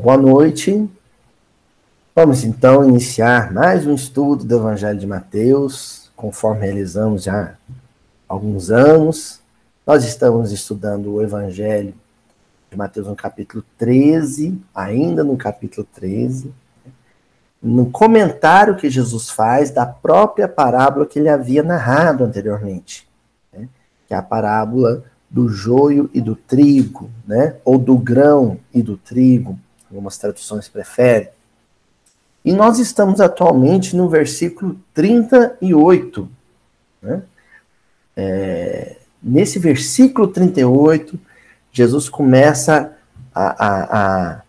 Boa noite. Vamos então iniciar mais um estudo do Evangelho de Mateus, conforme realizamos já há alguns anos. Nós estamos estudando o Evangelho de Mateus no capítulo 13, ainda no capítulo 13, no comentário que Jesus faz da própria parábola que ele havia narrado anteriormente, né? que é a parábola do joio e do trigo, né? ou do grão e do trigo, algumas traduções preferem. E nós estamos atualmente no versículo 38. Né? É, nesse versículo 38, Jesus começa a, a, a,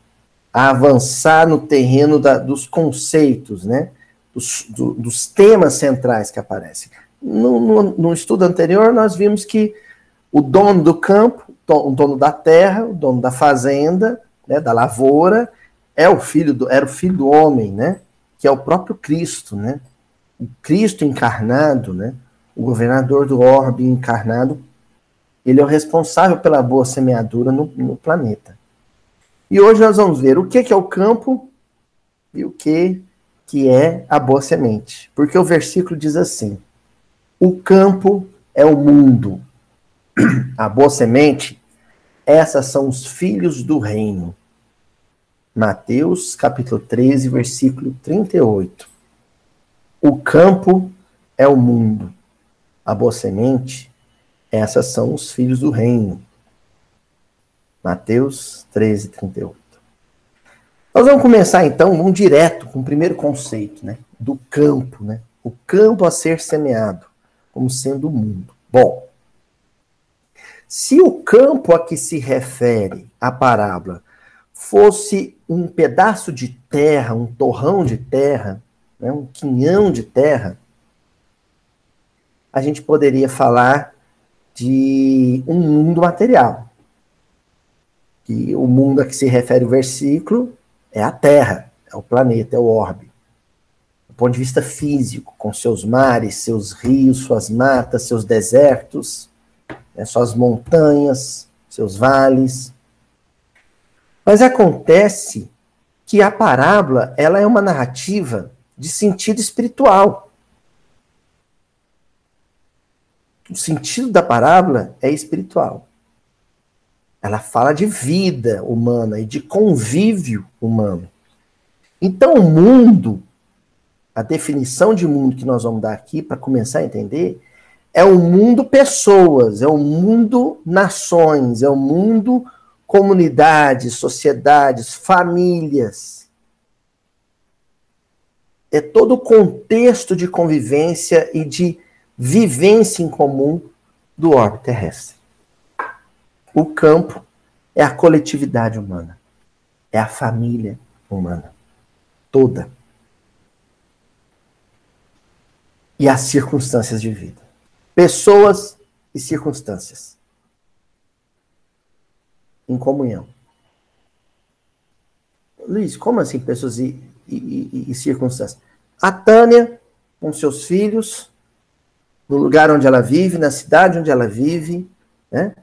a avançar no terreno da, dos conceitos, né? dos, do, dos temas centrais que aparecem. No, no, no, estudo anterior, nós vimos que o dono do campo, o dono da terra, o dono da fazenda, né, da lavoura, é o filho do, era o filho do homem, né? Que é o próprio Cristo, né? O Cristo encarnado, né? O governador do orbe encarnado, ele é o responsável pela boa semeadura no, no planeta. E hoje nós vamos ver o que, que é o campo e o que, que é a boa semente. Porque o versículo diz assim: o campo é o mundo, a boa semente, essas são os filhos do reino. Mateus capítulo 13, versículo 38. O campo é o mundo, a boa semente, essas são os filhos do reino. Mateus 13, 38. Nós vamos começar então, vamos direto com o primeiro conceito, né? Do campo, né? O campo a ser semeado, como sendo o mundo. Bom, se o campo a que se refere a parábola fosse um pedaço de terra, um torrão de terra, né, um quinhão de terra, a gente poderia falar de um mundo material. E o mundo a que se refere o versículo é a Terra, é o planeta, é o orbe. Do ponto de vista físico, com seus mares, seus rios, suas matas, seus desertos, né, suas montanhas, seus vales, mas acontece que a parábola ela é uma narrativa de sentido espiritual. O sentido da parábola é espiritual. Ela fala de vida humana e de convívio humano. Então, o mundo, a definição de mundo que nós vamos dar aqui para começar a entender, é o mundo pessoas, é o mundo nações, é o mundo comunidades, sociedades, famílias. É todo o contexto de convivência e de vivência em comum do orbe terrestre. O campo é a coletividade humana, é a família humana toda. E as circunstâncias de vida. Pessoas e circunstâncias em comunhão. Luiz, como assim pessoas e, e, e, circunstâncias? A Tânia, com seus filhos, no lugar onde ela vive, na cidade onde ela vive, né?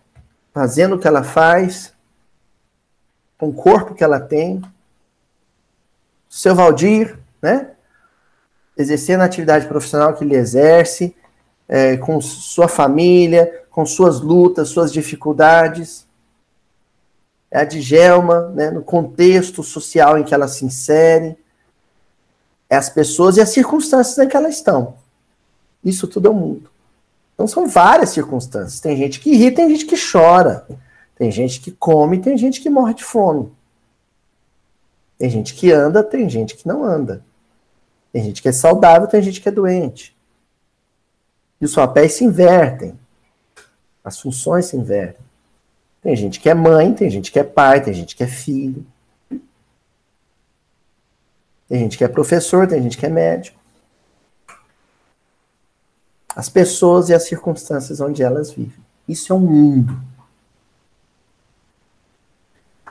fazendo o que ela faz, com o corpo que ela tem. Seu Valdir, né? exercendo a atividade profissional que ele exerce, é, com sua família, com suas lutas, suas dificuldades é a Djalma, né, no contexto social em que ela se insere, é as pessoas e as circunstâncias em que elas estão. Isso tudo é o mundo. Então são várias circunstâncias. Tem gente que ri, tem gente que chora. Tem gente que come, tem gente que morre de fome. Tem gente que anda, tem gente que não anda. Tem gente que é saudável, tem gente que é doente. E os papéis se invertem. As funções se invertem. Tem gente que é mãe, tem gente que é pai, tem gente que é filho. Tem gente que é professor, tem gente que é médico. As pessoas e as circunstâncias onde elas vivem. Isso é um mundo.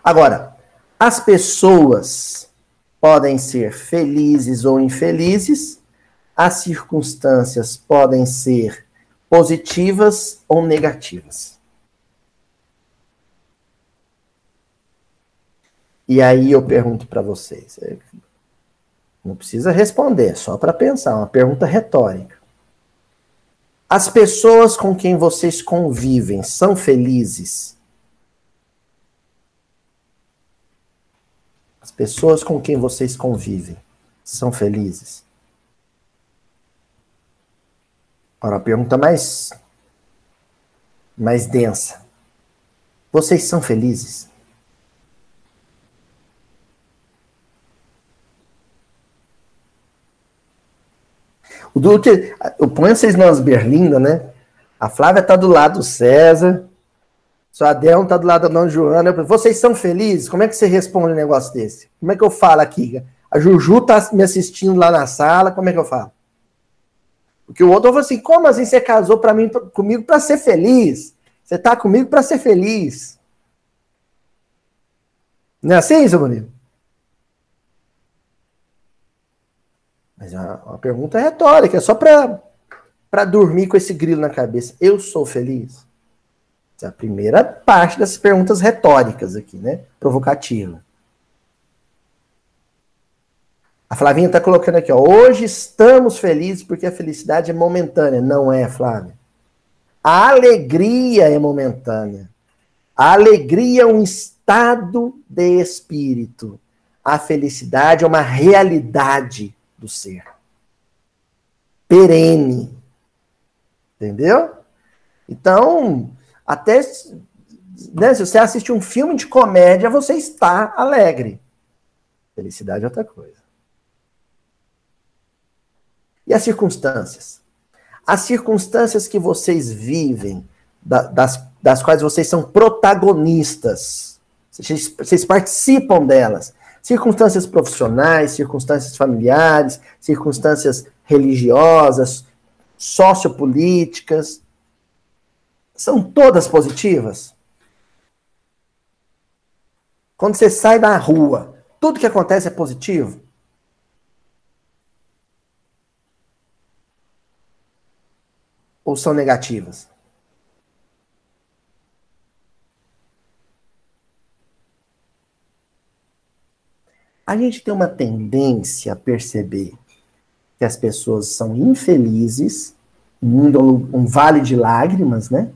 Agora, as pessoas podem ser felizes ou infelizes, as circunstâncias podem ser positivas ou negativas. E aí eu pergunto para vocês, é, não precisa responder, só para pensar, uma pergunta retórica. As pessoas com quem vocês convivem são felizes? As pessoas com quem vocês convivem são felizes? Agora, a pergunta mais, mais densa. Vocês são felizes? O Duque, eu ponho vocês nas berlindas, né? A Flávia tá do lado do César, sua Adelmo tá do lado da Dona Joana. Vocês são felizes? Como é que você responde um negócio desse? Como é que eu falo aqui? A Juju tá me assistindo lá na sala, como é que eu falo? Porque o outro falou assim: como assim você casou para mim, comigo para ser feliz? Você tá comigo para ser feliz. Não é assim, seu bonito? Mas é uma, uma pergunta retórica, é só para dormir com esse grilo na cabeça. Eu sou feliz? Essa é a primeira parte das perguntas retóricas aqui, né? Provocativa. A Flavinha está colocando aqui, ó. Hoje estamos felizes porque a felicidade é momentânea. Não é, Flávia. A alegria é momentânea. A alegria é um estado de espírito. A felicidade é uma realidade do ser. Perene. Entendeu? Então, até né, se você assiste um filme de comédia, você está alegre. Felicidade é outra coisa. E as circunstâncias? As circunstâncias que vocês vivem, das, das quais vocês são protagonistas, vocês, vocês participam delas, circunstâncias profissionais, circunstâncias familiares, circunstâncias religiosas, sociopolíticas, são todas positivas? Quando você sai da rua, tudo que acontece é positivo? Ou são negativas? A gente tem uma tendência a perceber que as pessoas são infelizes, é um vale de lágrimas, né?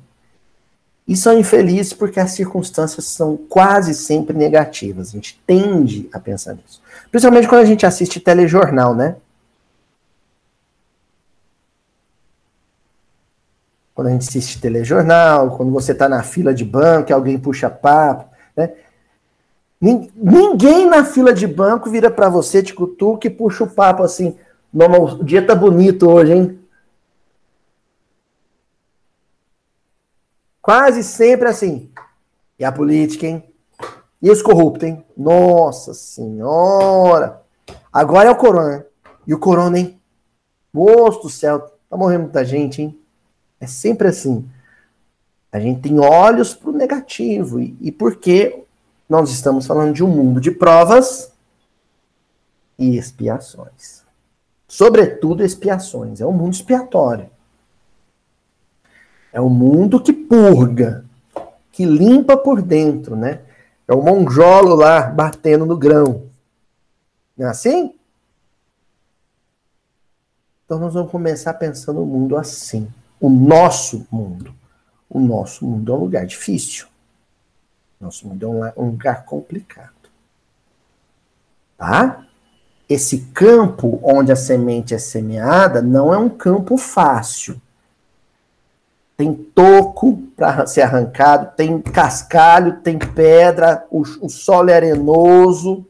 E são infelizes porque as circunstâncias são quase sempre negativas. A gente tende a pensar nisso. Principalmente quando a gente assiste telejornal, né? Quando a gente assiste telejornal, quando você está na fila de banco, alguém puxa papo, né? Ninguém na fila de banco vira para você, te cutuca e puxa o papo assim. o dia tá bonito hoje, hein? Quase sempre assim. E a política, hein? E os corruptos, hein? Nossa Senhora! Agora é o corona. E o corona, hein? Moço do céu, tá morrendo muita gente, hein? É sempre assim. A gente tem olhos pro negativo. E, e por quê? nós estamos falando de um mundo de provas e expiações. Sobretudo expiações. É um mundo expiatório. É um mundo que purga, que limpa por dentro, né? É o monjolo lá batendo no grão. Não é assim? Então nós vamos começar pensando o mundo assim. O nosso mundo. O nosso mundo é um lugar difícil. Nosso mundo é um lugar complicado. Tá? Esse campo onde a semente é semeada não é um campo fácil. Tem toco para ser arrancado, tem cascalho, tem pedra, o, o solo é arenoso.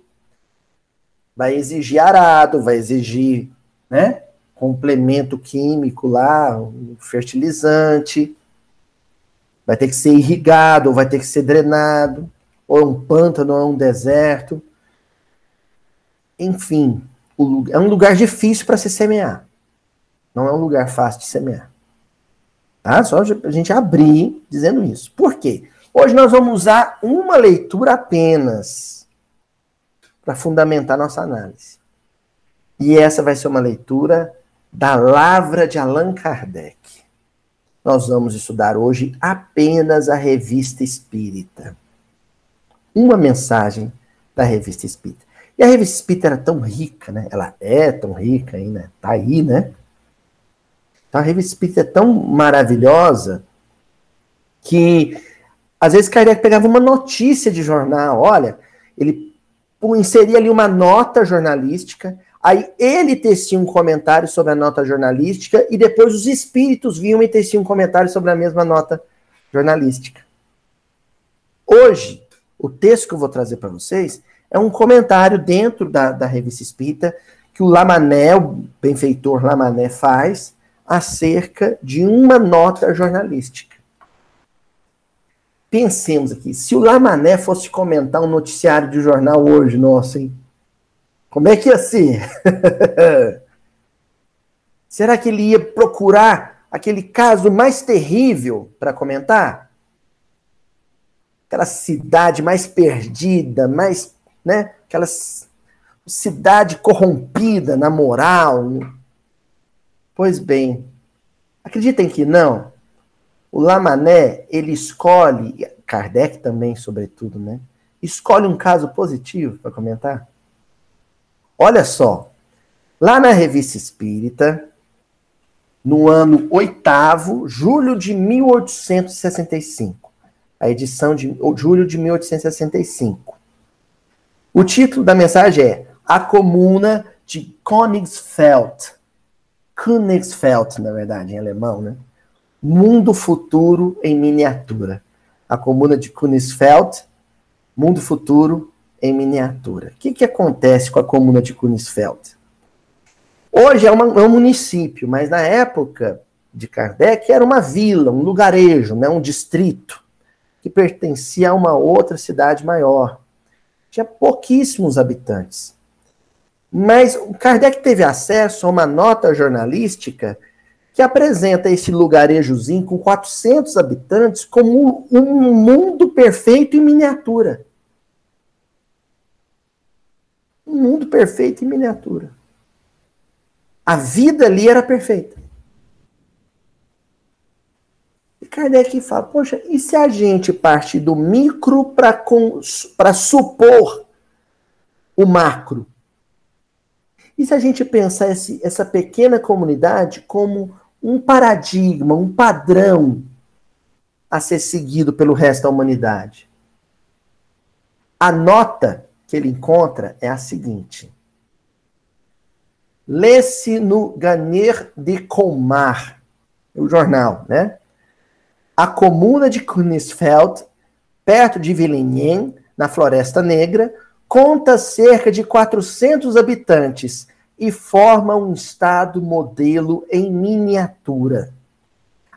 Vai exigir arado, vai exigir né, complemento químico lá, um fertilizante vai ter que ser irrigado, ou vai ter que ser drenado, ou é um pântano, ou é um deserto. Enfim, é um lugar difícil para se semear. Não é um lugar fácil de semear. Tá? Só a gente abrir dizendo isso. Por quê? Hoje nós vamos usar uma leitura apenas para fundamentar nossa análise. E essa vai ser uma leitura da Lavra de Allan Kardec nós vamos estudar hoje apenas a Revista Espírita. Uma mensagem da revista Espírita. E a revista Espírita era tão rica, né? Ela é tão rica ainda, tá aí, né? Então a revista Espírita é tão maravilhosa que às vezes Kardec pegava uma notícia de jornal, olha, ele inseria ali uma nota jornalística, aí ele tecia um comentário sobre a nota jornalística e depois os espíritos vinham e teciam um comentário sobre a mesma nota jornalística. Hoje, o texto que eu vou trazer para vocês é um comentário dentro da, da revista Espírita que o Lamané, o benfeitor Lamané, faz acerca de uma nota jornalística. Pensemos aqui, se o Lamané fosse comentar um noticiário de jornal hoje, nossa, hein? Como é que ia ser? Será que ele ia procurar aquele caso mais terrível para comentar? aquela cidade mais perdida, mais, né, aquela cidade corrompida na moral. Pois bem, acreditem que não. O Lamané, ele escolhe, Kardec também, sobretudo, né? Escolhe um caso positivo para comentar. Olha só, lá na Revista Espírita, no ano oitavo, julho de 1865, a edição de julho de 1865. O título da mensagem é A Comuna de Königsfeld. Königsfeld, na verdade, em alemão, né? Mundo Futuro em Miniatura. A Comuna de Königsfeld, Mundo Futuro em Miniatura. O que, que acontece com a Comuna de Königsfeld? Hoje é, uma, é um município, mas na época de Kardec era uma vila, um lugarejo, né, um distrito que pertencia a uma outra cidade maior. Tinha pouquíssimos habitantes. Mas Kardec teve acesso a uma nota jornalística que apresenta esse lugarejozinho com 400 habitantes como um mundo perfeito em miniatura. Um mundo perfeito em miniatura. A vida ali era perfeita. Kardec fala, poxa, e se a gente parte do micro para supor o macro? E se a gente pensar esse, essa pequena comunidade como um paradigma, um padrão a ser seguido pelo resto da humanidade? A nota que ele encontra é a seguinte. Lê-se no Garnier de Colmar, o jornal, né? a comuna de Kunisfeld, perto de Villenien, na Floresta Negra, conta cerca de 400 habitantes e forma um estado modelo em miniatura.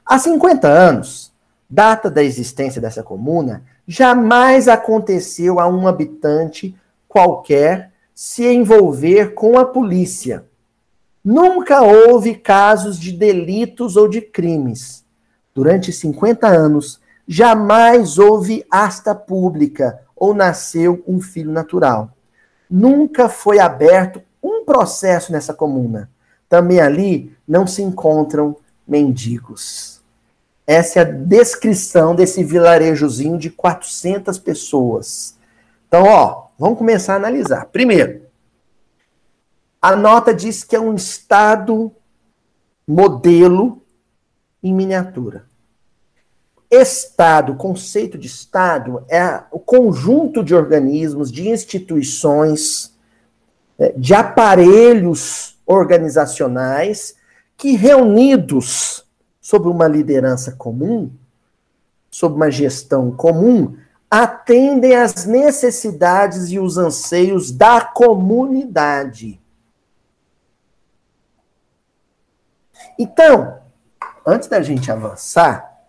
Há 50 anos, data da existência dessa comuna, jamais aconteceu a um habitante qualquer se envolver com a polícia. Nunca houve casos de delitos ou de crimes durante 50 anos, jamais houve asta pública ou nasceu um filho natural. Nunca foi aberto um processo nessa comuna. Também ali não se encontram mendigos. Essa é a descrição desse vilarejozinho de 400 pessoas. Então, ó, vamos começar a analisar. Primeiro, a nota diz que é um estado modelo em miniatura. Estado, conceito de Estado é o conjunto de organismos, de instituições, é, de aparelhos organizacionais que, reunidos sob uma liderança comum, sob uma gestão comum, atendem às necessidades e os anseios da comunidade. Então, antes da gente avançar,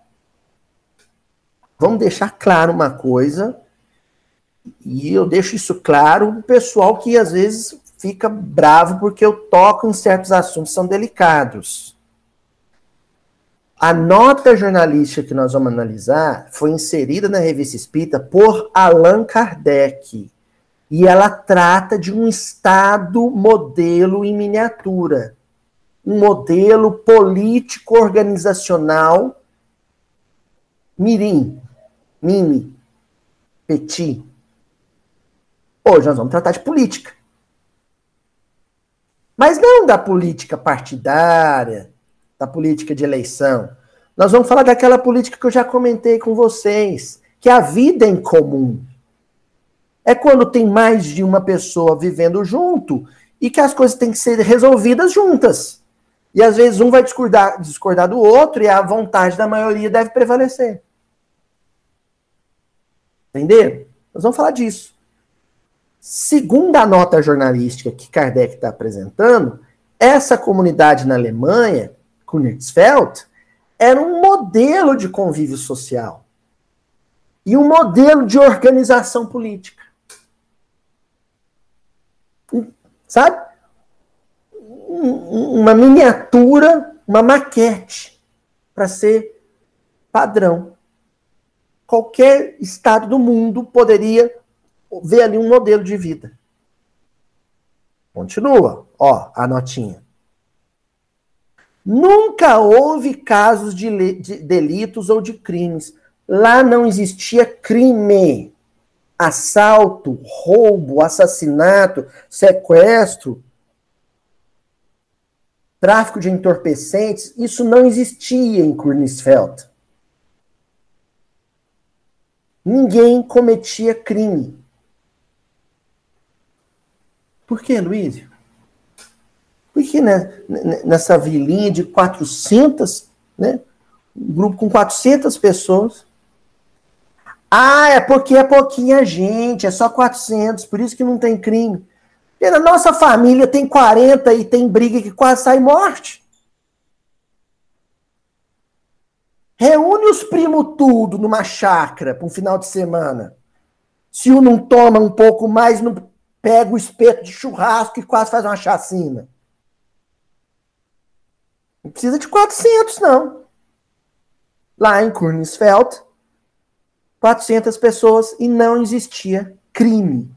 vamos deixar claro uma coisa, e eu deixo isso claro o pessoal que às vezes fica bravo porque eu toco em certos assuntos que são delicados. A nota jornalística que nós vamos analisar foi inserida na revista Espírita por Allan Kardec. E ela trata de um Estado modelo em miniatura um modelo político organizacional mirim, mini, petit. Hoje nós vamos tratar de política. Mas não da política partidária, da política de eleição. Nós vamos falar daquela política que eu já comentei com vocês, que é a vida em comum. É quando tem mais de uma pessoa vivendo junto e que as coisas têm que ser resolvidas juntas. E às vezes um vai discordar, discordar do outro e a vontade da maioria deve prevalecer. Entendeu? Nós vamos falar disso. Segundo a nota jornalística que Kardec está apresentando, essa comunidade na Alemanha, Königsfeld, era um modelo de convívio social e um modelo de organização política. Sabe? uma miniatura, uma maquete, para ser padrão. Qualquer estado do mundo poderia ver ali um modelo de vida. Continua, ó, a notinha. Nunca houve casos de, de delitos ou de crimes. Lá não existia crime. Assalto, roubo, assassinato, sequestro, tráfico de entorpecentes, isso não existia em Kurnisfeld. Ninguém cometia crime. Por que, Luiz? Porque né, nessa vilinha de 400, né, um grupo com 400 pessoas. Ah, é porque é pouquinha gente, é só 400, por isso que não tem crime. E na nossa família tem 40 e tem briga que quase sai morte. Reúne os primos tudo numa chácara para um final de semana. Se um não toma um pouco mais, não pega o espeto de churrasco e quase faz uma chacina. Não precisa de 400, não. Lá em Kurnisfeld, 400 pessoas e não existia crime.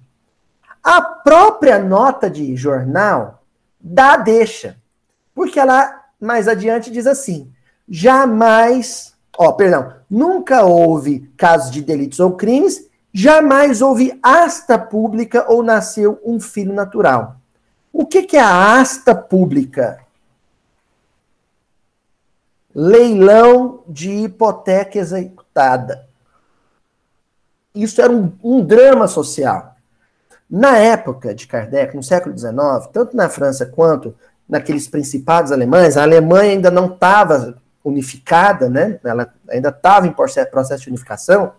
A própria nota de jornal dá deixa. Porque ela, mais adiante, diz assim: jamais, ó, perdão, nunca houve casos de delitos ou crimes, jamais houve asta pública ou nasceu um filho natural. O que, que é a asta pública? Leilão de hipoteca executada. Isso era um, um drama social. Na época de Kardec, no século XIX, tanto na França quanto naqueles principados alemães, a Alemanha ainda não estava unificada, né? ela ainda estava em processo de unificação.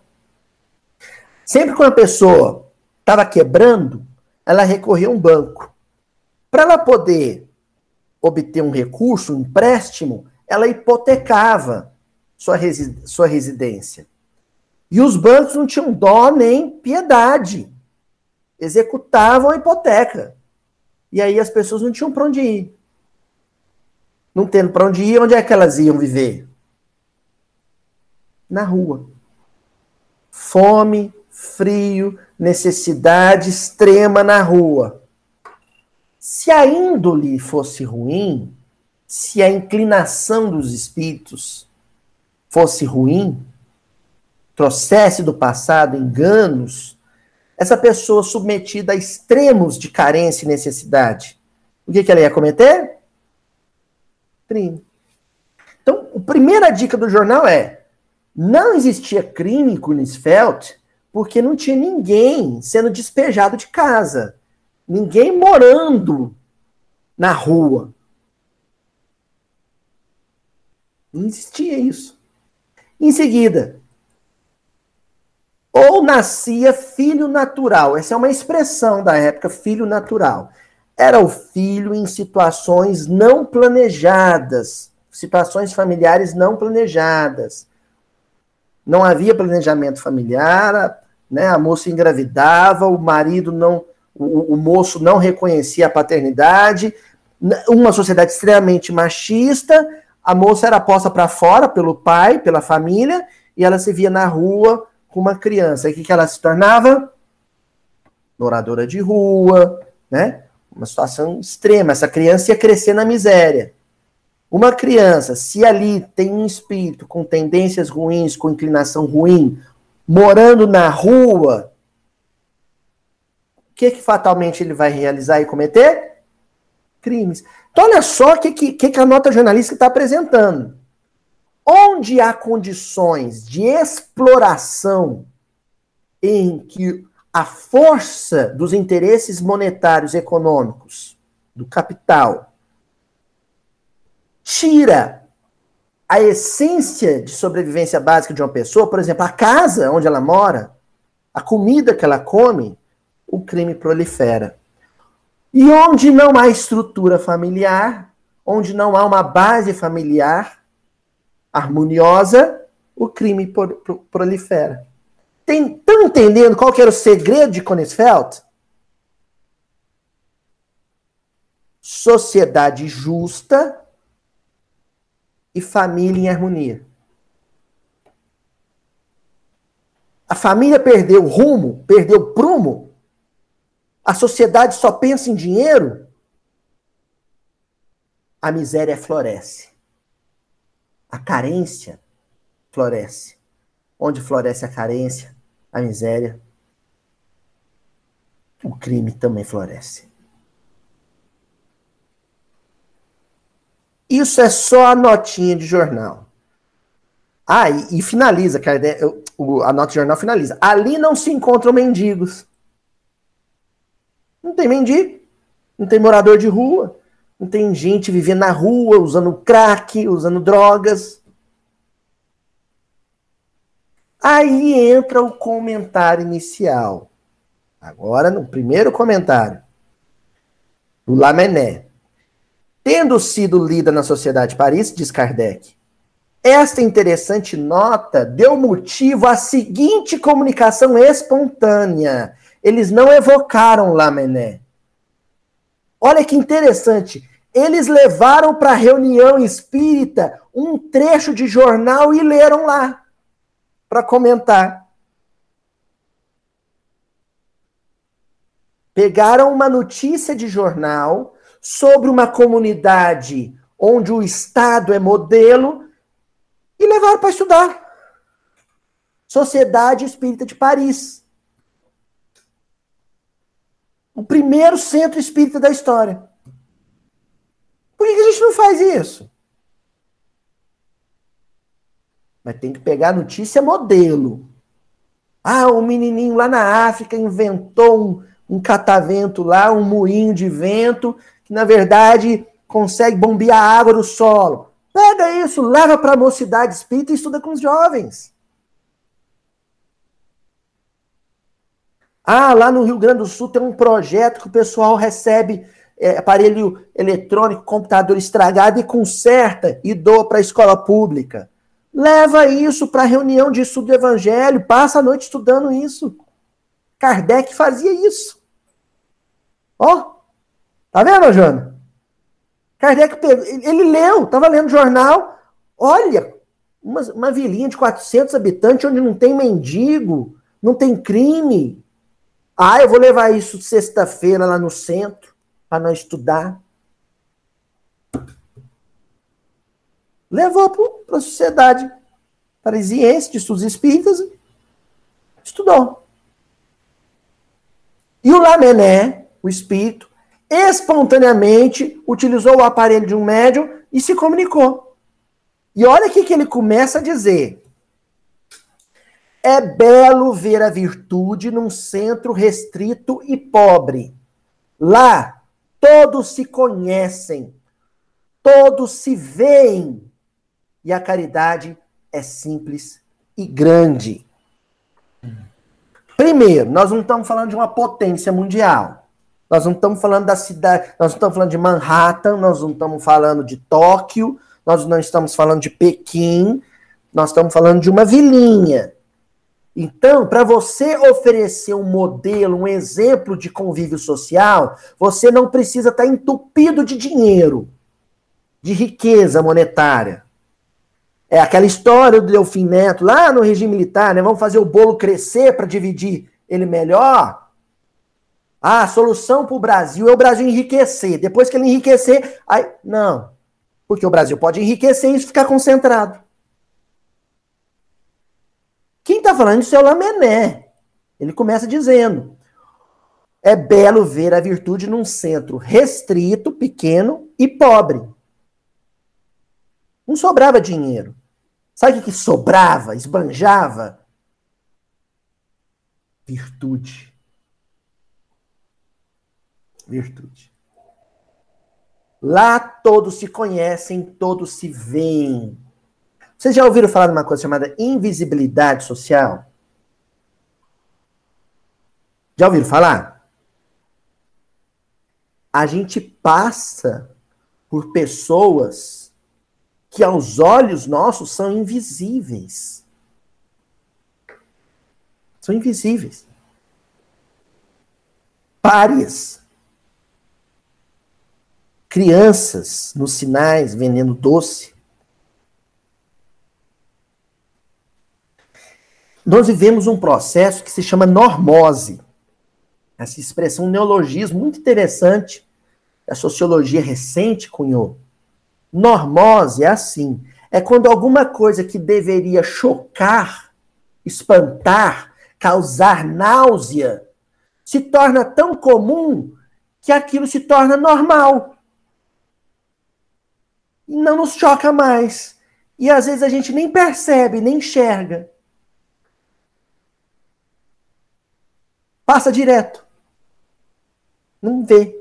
Sempre que uma pessoa estava quebrando, ela recorria a um banco. Para ela poder obter um recurso, um empréstimo, ela hipotecava sua, resi sua residência. E os bancos não tinham dó nem piedade executavam a hipoteca. E aí as pessoas não tinham para onde ir. Não tendo para onde ir, onde é que elas iam viver? Na rua. Fome, frio, necessidade extrema na rua. Se a índole fosse ruim, se a inclinação dos espíritos fosse ruim, trouxesse do passado enganos, essa pessoa submetida a extremos de carência e necessidade, o que, que ela ia cometer? Crime. Então, a primeira dica do jornal é: não existia crime em Kunisfeld porque não tinha ninguém sendo despejado de casa, ninguém morando na rua. Não existia isso. Em seguida, ou nascia filho natural. Essa é uma expressão da época, filho natural. Era o filho em situações não planejadas, situações familiares não planejadas. Não havia planejamento familiar, né? A moça engravidava, o marido não, o, o moço não reconhecia a paternidade, uma sociedade extremamente machista, a moça era posta para fora pelo pai, pela família, e ela se via na rua com uma criança. E o que, que ela se tornava? Moradora de rua, né? Uma situação extrema. Essa criança ia crescer na miséria. Uma criança, se ali tem um espírito com tendências ruins, com inclinação ruim, morando na rua, o que, que fatalmente ele vai realizar e cometer? Crimes. Então, olha só o que, que, que a nota jornalística está apresentando. Onde há condições de exploração em que a força dos interesses monetários econômicos, do capital, tira a essência de sobrevivência básica de uma pessoa, por exemplo, a casa onde ela mora, a comida que ela come, o crime prolifera. E onde não há estrutura familiar, onde não há uma base familiar harmoniosa, o crime prolifera. Estão entendendo qual que era o segredo de Konisfeld? Sociedade justa e família em harmonia. A família perdeu rumo, perdeu prumo. A sociedade só pensa em dinheiro. A miséria floresce. A carência floresce. Onde floresce a carência, a miséria, o crime também floresce. Isso é só a notinha de jornal. Ah, e, e finaliza, a nota de jornal finaliza. Ali não se encontram mendigos. Não tem mendigo, não tem morador de rua, não tem gente vivendo na rua, usando crack, usando drogas. Aí entra o comentário inicial. Agora, no primeiro comentário, do Lamennais. Tendo sido lida na Sociedade de Paris, diz Kardec, esta interessante nota deu motivo à seguinte comunicação espontânea. Eles não evocaram Lamennais. Olha que interessante. Eles levaram para a reunião espírita um trecho de jornal e leram lá para comentar. Pegaram uma notícia de jornal sobre uma comunidade onde o Estado é modelo e levaram para estudar. Sociedade Espírita de Paris. O primeiro centro espírita da história. Por que a gente não faz isso? Mas tem que pegar notícia modelo. Ah, um menininho lá na África inventou um, um catavento lá, um moinho de vento, que na verdade consegue bombear água do solo. Pega isso, leva para a mocidade espírita e estuda com os jovens. Ah, lá no Rio Grande do Sul tem um projeto que o pessoal recebe é, aparelho eletrônico, computador estragado e conserta e doa para a escola pública. Leva isso para a reunião de estudo do evangelho, passa a noite estudando isso. Kardec fazia isso. Ó, tá vendo, Jana? Kardec, ele leu, estava lendo jornal. Olha, uma, uma vilinha de 400 habitantes onde não tem mendigo, não tem crime. Ah, eu vou levar isso sexta-feira lá no centro para nós estudar. levou para a sociedade parisiense de estudos espíritas, estudou. E o Lamennais, o espírito, espontaneamente utilizou o aparelho de um médium e se comunicou. E olha o que ele começa a dizer. É belo ver a virtude num centro restrito e pobre. Lá, todos se conhecem, todos se veem, e a caridade é simples e grande. Primeiro, nós não estamos falando de uma potência mundial. Nós não estamos falando da cidade, nós não estamos falando de Manhattan, nós não estamos falando de Tóquio, nós não estamos falando de Pequim, nós estamos falando de uma vilinha. Então, para você oferecer um modelo, um exemplo de convívio social, você não precisa estar entupido de dinheiro, de riqueza monetária. É aquela história do Delfim Neto, lá no regime militar, né? Vamos fazer o bolo crescer para dividir ele melhor. Ah, a solução para o Brasil é o Brasil enriquecer. Depois que ele enriquecer, aí. Não. Porque o Brasil pode enriquecer e isso ficar concentrado. Quem está falando isso é o Lamené. Ele começa dizendo: é belo ver a virtude num centro restrito, pequeno e pobre. Não sobrava dinheiro. Sabe o que sobrava, esbanjava? Virtude. Virtude. Lá todos se conhecem, todos se veem. Vocês já ouviram falar de uma coisa chamada invisibilidade social? Já ouviram falar? A gente passa por pessoas que aos olhos nossos são invisíveis. São invisíveis. Párias. Crianças nos sinais vendendo doce. Nós vivemos um processo que se chama normose. Essa expressão, um neologismo muito interessante, a sociologia recente cunhou. Normose é assim: é quando alguma coisa que deveria chocar, espantar, causar náusea, se torna tão comum que aquilo se torna normal. E não nos choca mais. E às vezes a gente nem percebe, nem enxerga. Passa direto. Não vê.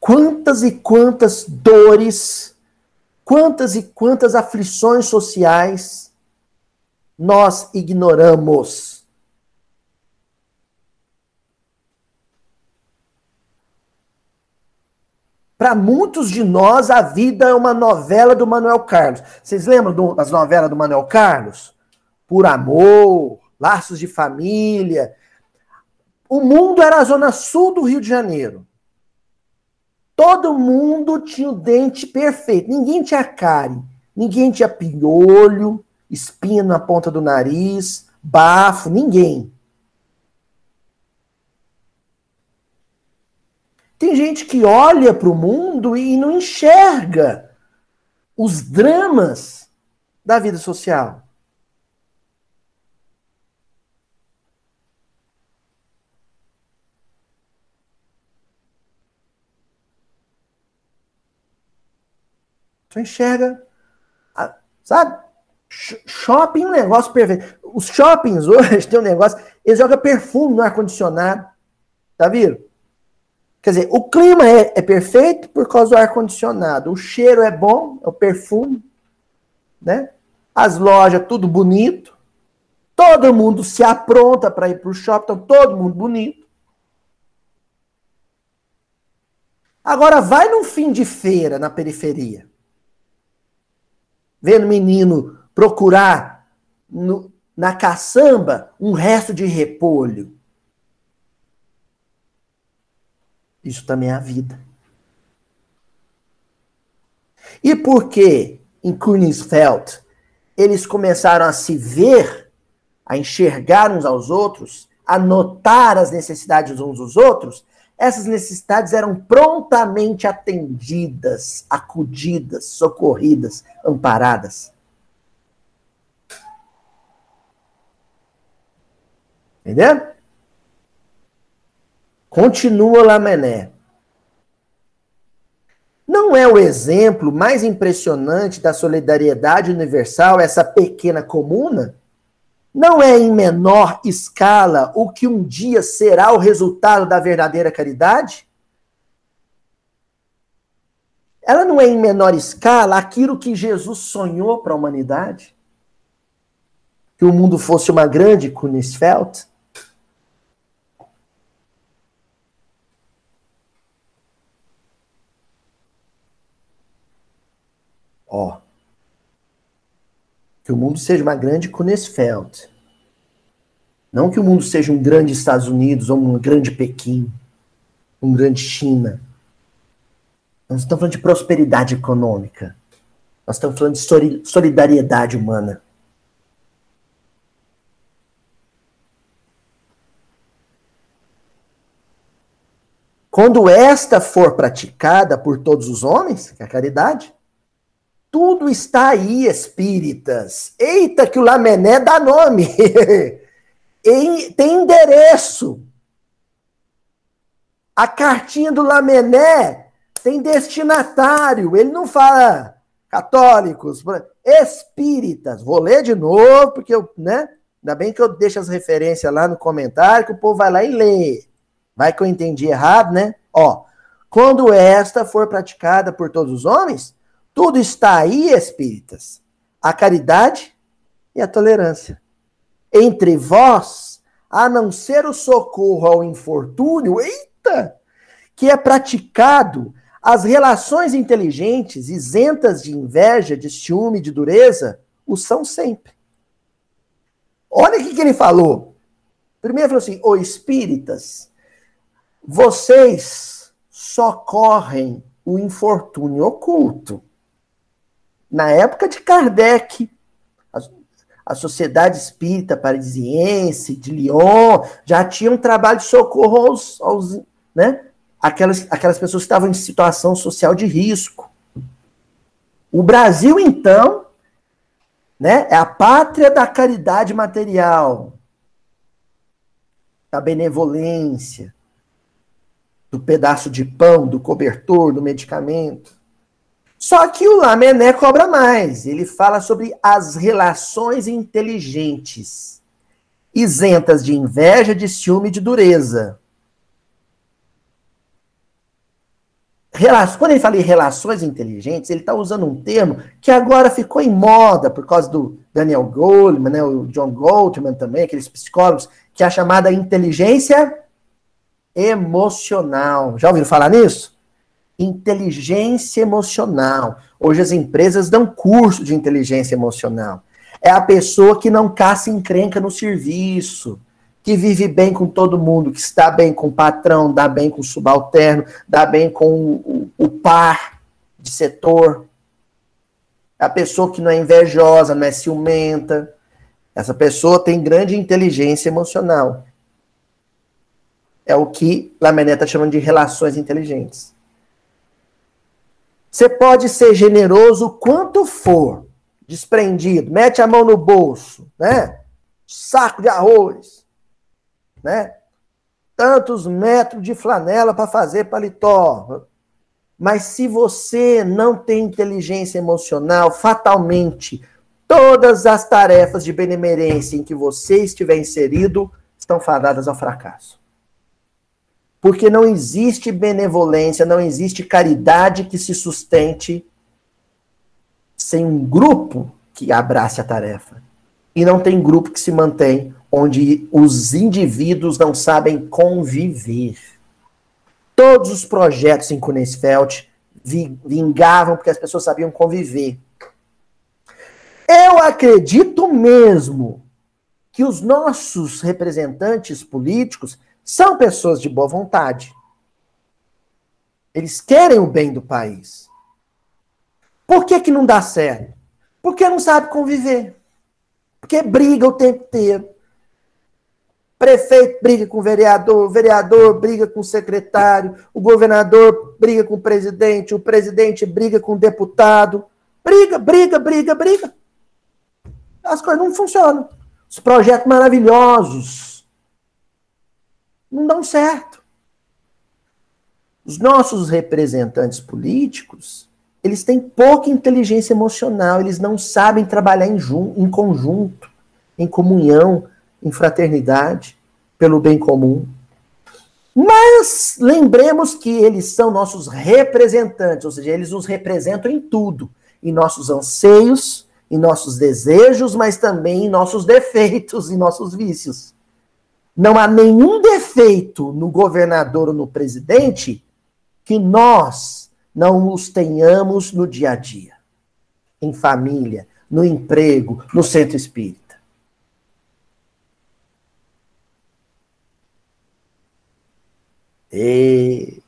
Quantas e quantas dores, quantas e quantas aflições sociais nós ignoramos. Para muitos de nós, a vida é uma novela do Manuel Carlos. Vocês lembram das novelas do Manuel Carlos? Por amor, laços de família. O mundo era a zona sul do Rio de Janeiro. Todo mundo tinha o dente perfeito. Ninguém tinha cárie, ninguém tinha piolho, espinha na ponta do nariz, bafo, ninguém. Tem gente que olha para o mundo e não enxerga os dramas da vida social. Enxerga, sabe? Shopping é um negócio perfeito. Os shoppings hoje tem um negócio, eles jogam perfume no ar-condicionado. Tá vendo? Quer dizer, o clima é, é perfeito por causa do ar-condicionado. O cheiro é bom, é o perfume. Né? As lojas, tudo bonito. Todo mundo se apronta para ir para o shopping, então todo mundo bonito. Agora vai num fim de feira na periferia vendo menino procurar no, na caçamba um resto de repolho. Isso também é a vida. E por que em Königsfeld eles começaram a se ver, a enxergar uns aos outros, a notar as necessidades uns dos outros, essas necessidades eram prontamente atendidas, acudidas, socorridas, amparadas. Entendeu? Continua Lamené. Não é o exemplo mais impressionante da solidariedade universal essa pequena comuna? Não é em menor escala o que um dia será o resultado da verdadeira caridade? Ela não é em menor escala aquilo que Jesus sonhou para a humanidade? Que o mundo fosse uma grande Kunisfeld? Ó que o mundo seja uma grande Kunesfeld. Não que o mundo seja um grande Estados Unidos ou um grande Pequim, um grande China. Nós estamos falando de prosperidade econômica. Nós estamos falando de solidariedade humana. Quando esta for praticada por todos os homens, que é a caridade, tudo está aí, espíritas. Eita, que o Lamené dá nome. em, tem endereço. A cartinha do Lamené tem destinatário. Ele não fala católicos, espíritas. Vou ler de novo, porque eu, né? Ainda bem que eu deixo as referências lá no comentário, que o povo vai lá e lê. Vai que eu entendi errado, né? Ó, quando esta for praticada por todos os homens, tudo está aí, espíritas. A caridade e a tolerância. Entre vós, a não ser o socorro ao infortúnio, eita, que é praticado as relações inteligentes, isentas de inveja, de ciúme, de dureza, o são sempre. Olha o que, ele falou. Primeiro falou assim: ô espíritas, vocês socorrem o infortúnio oculto. Na época de Kardec, a, a Sociedade Espírita Parisiense de Lyon já tinha um trabalho de socorro aos, aos né, aquelas, aquelas pessoas que estavam em situação social de risco. O Brasil, então, né, é a pátria da caridade material, da benevolência, do pedaço de pão, do cobertor, do medicamento. Só que o Lamené cobra mais. Ele fala sobre as relações inteligentes, isentas de inveja, de ciúme e de dureza. Quando ele fala em relações inteligentes, ele está usando um termo que agora ficou em moda por causa do Daniel Goleman, né, o John Goldman também, aqueles psicólogos, que é a chamada inteligência emocional. Já ouviram falar nisso? Inteligência emocional. Hoje as empresas dão curso de inteligência emocional. É a pessoa que não caça encrenca no serviço, que vive bem com todo mundo, que está bem com o patrão, dá bem com o subalterno, dá bem com o, o, par de setor. É a pessoa que não é invejosa, não é ciumenta. Essa pessoa tem grande inteligência emocional. É o que Lamené está chamando de relações inteligentes. Você pode ser generoso quanto for, desprendido, mete a mão no bolso, né? Saco de arroz, né? Tantos metros de flanela para fazer paletó. Mas se você não tem inteligência emocional, fatalmente todas as tarefas de benemerência em que você estiver inserido estão fadadas ao fracasso. Porque não existe benevolência, não existe caridade que se sustente sem um grupo que abrace a tarefa. E não tem grupo que se mantém onde os indivíduos não sabem conviver. Todos os projetos em Kunesfeld vingavam porque as pessoas sabiam conviver. Eu acredito mesmo que os nossos representantes políticos são pessoas de boa vontade. Eles querem o bem do país. Por que, que não dá certo? Porque não sabe conviver. Porque briga o tempo inteiro. Prefeito briga com o vereador, o vereador briga com o secretário, o governador briga com o presidente, o presidente briga com o deputado. Briga, briga, briga, briga. As coisas não funcionam. Os projetos maravilhosos não dão certo. Os nossos representantes políticos, eles têm pouca inteligência emocional, eles não sabem trabalhar em, em conjunto, em comunhão, em fraternidade, pelo bem comum. Mas lembremos que eles são nossos representantes, ou seja, eles nos representam em tudo, em nossos anseios, em nossos desejos, mas também em nossos defeitos, em nossos vícios não há nenhum defeito no governador ou no presidente que nós não os tenhamos no dia a dia, em família, no emprego, no centro espírita. E,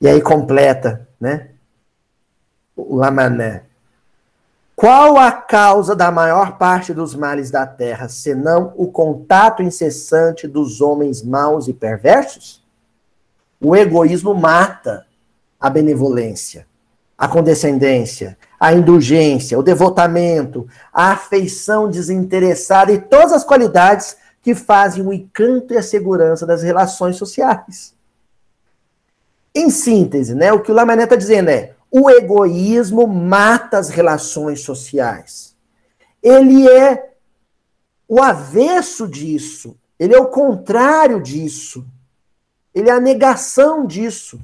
e aí completa, né? O Lamané. Qual a causa da maior parte dos males da terra, senão o contato incessante dos homens maus e perversos? O egoísmo mata a benevolência, a condescendência, a indulgência, o devotamento, a afeição desinteressada e todas as qualidades que fazem o encanto e a segurança das relações sociais. Em síntese, né, o que o Lamané está dizendo é: o egoísmo mata as relações sociais. Ele é o avesso disso, ele é o contrário disso, ele é a negação disso.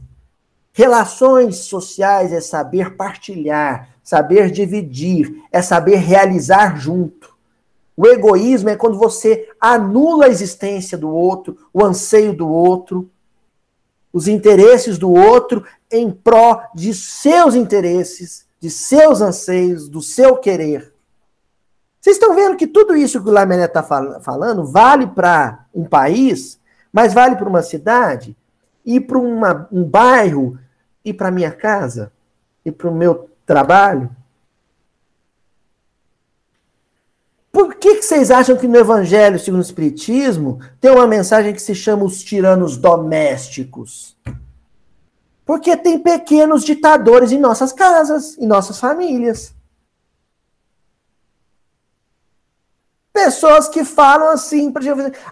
Relações sociais é saber partilhar, saber dividir, é saber realizar junto. O egoísmo é quando você anula a existência do outro, o anseio do outro, os interesses do outro em pró de seus interesses, de seus anseios, do seu querer. Vocês estão vendo que tudo isso que o Lamené está falando vale para um país, mas vale para uma cidade, e para um bairro, e para minha casa, e para o meu trabalho? Por que, que vocês acham que no Evangelho segundo o Espiritismo tem uma mensagem que se chama os tiranos domésticos? Porque tem pequenos ditadores em nossas casas, em nossas famílias. Pessoas que falam assim,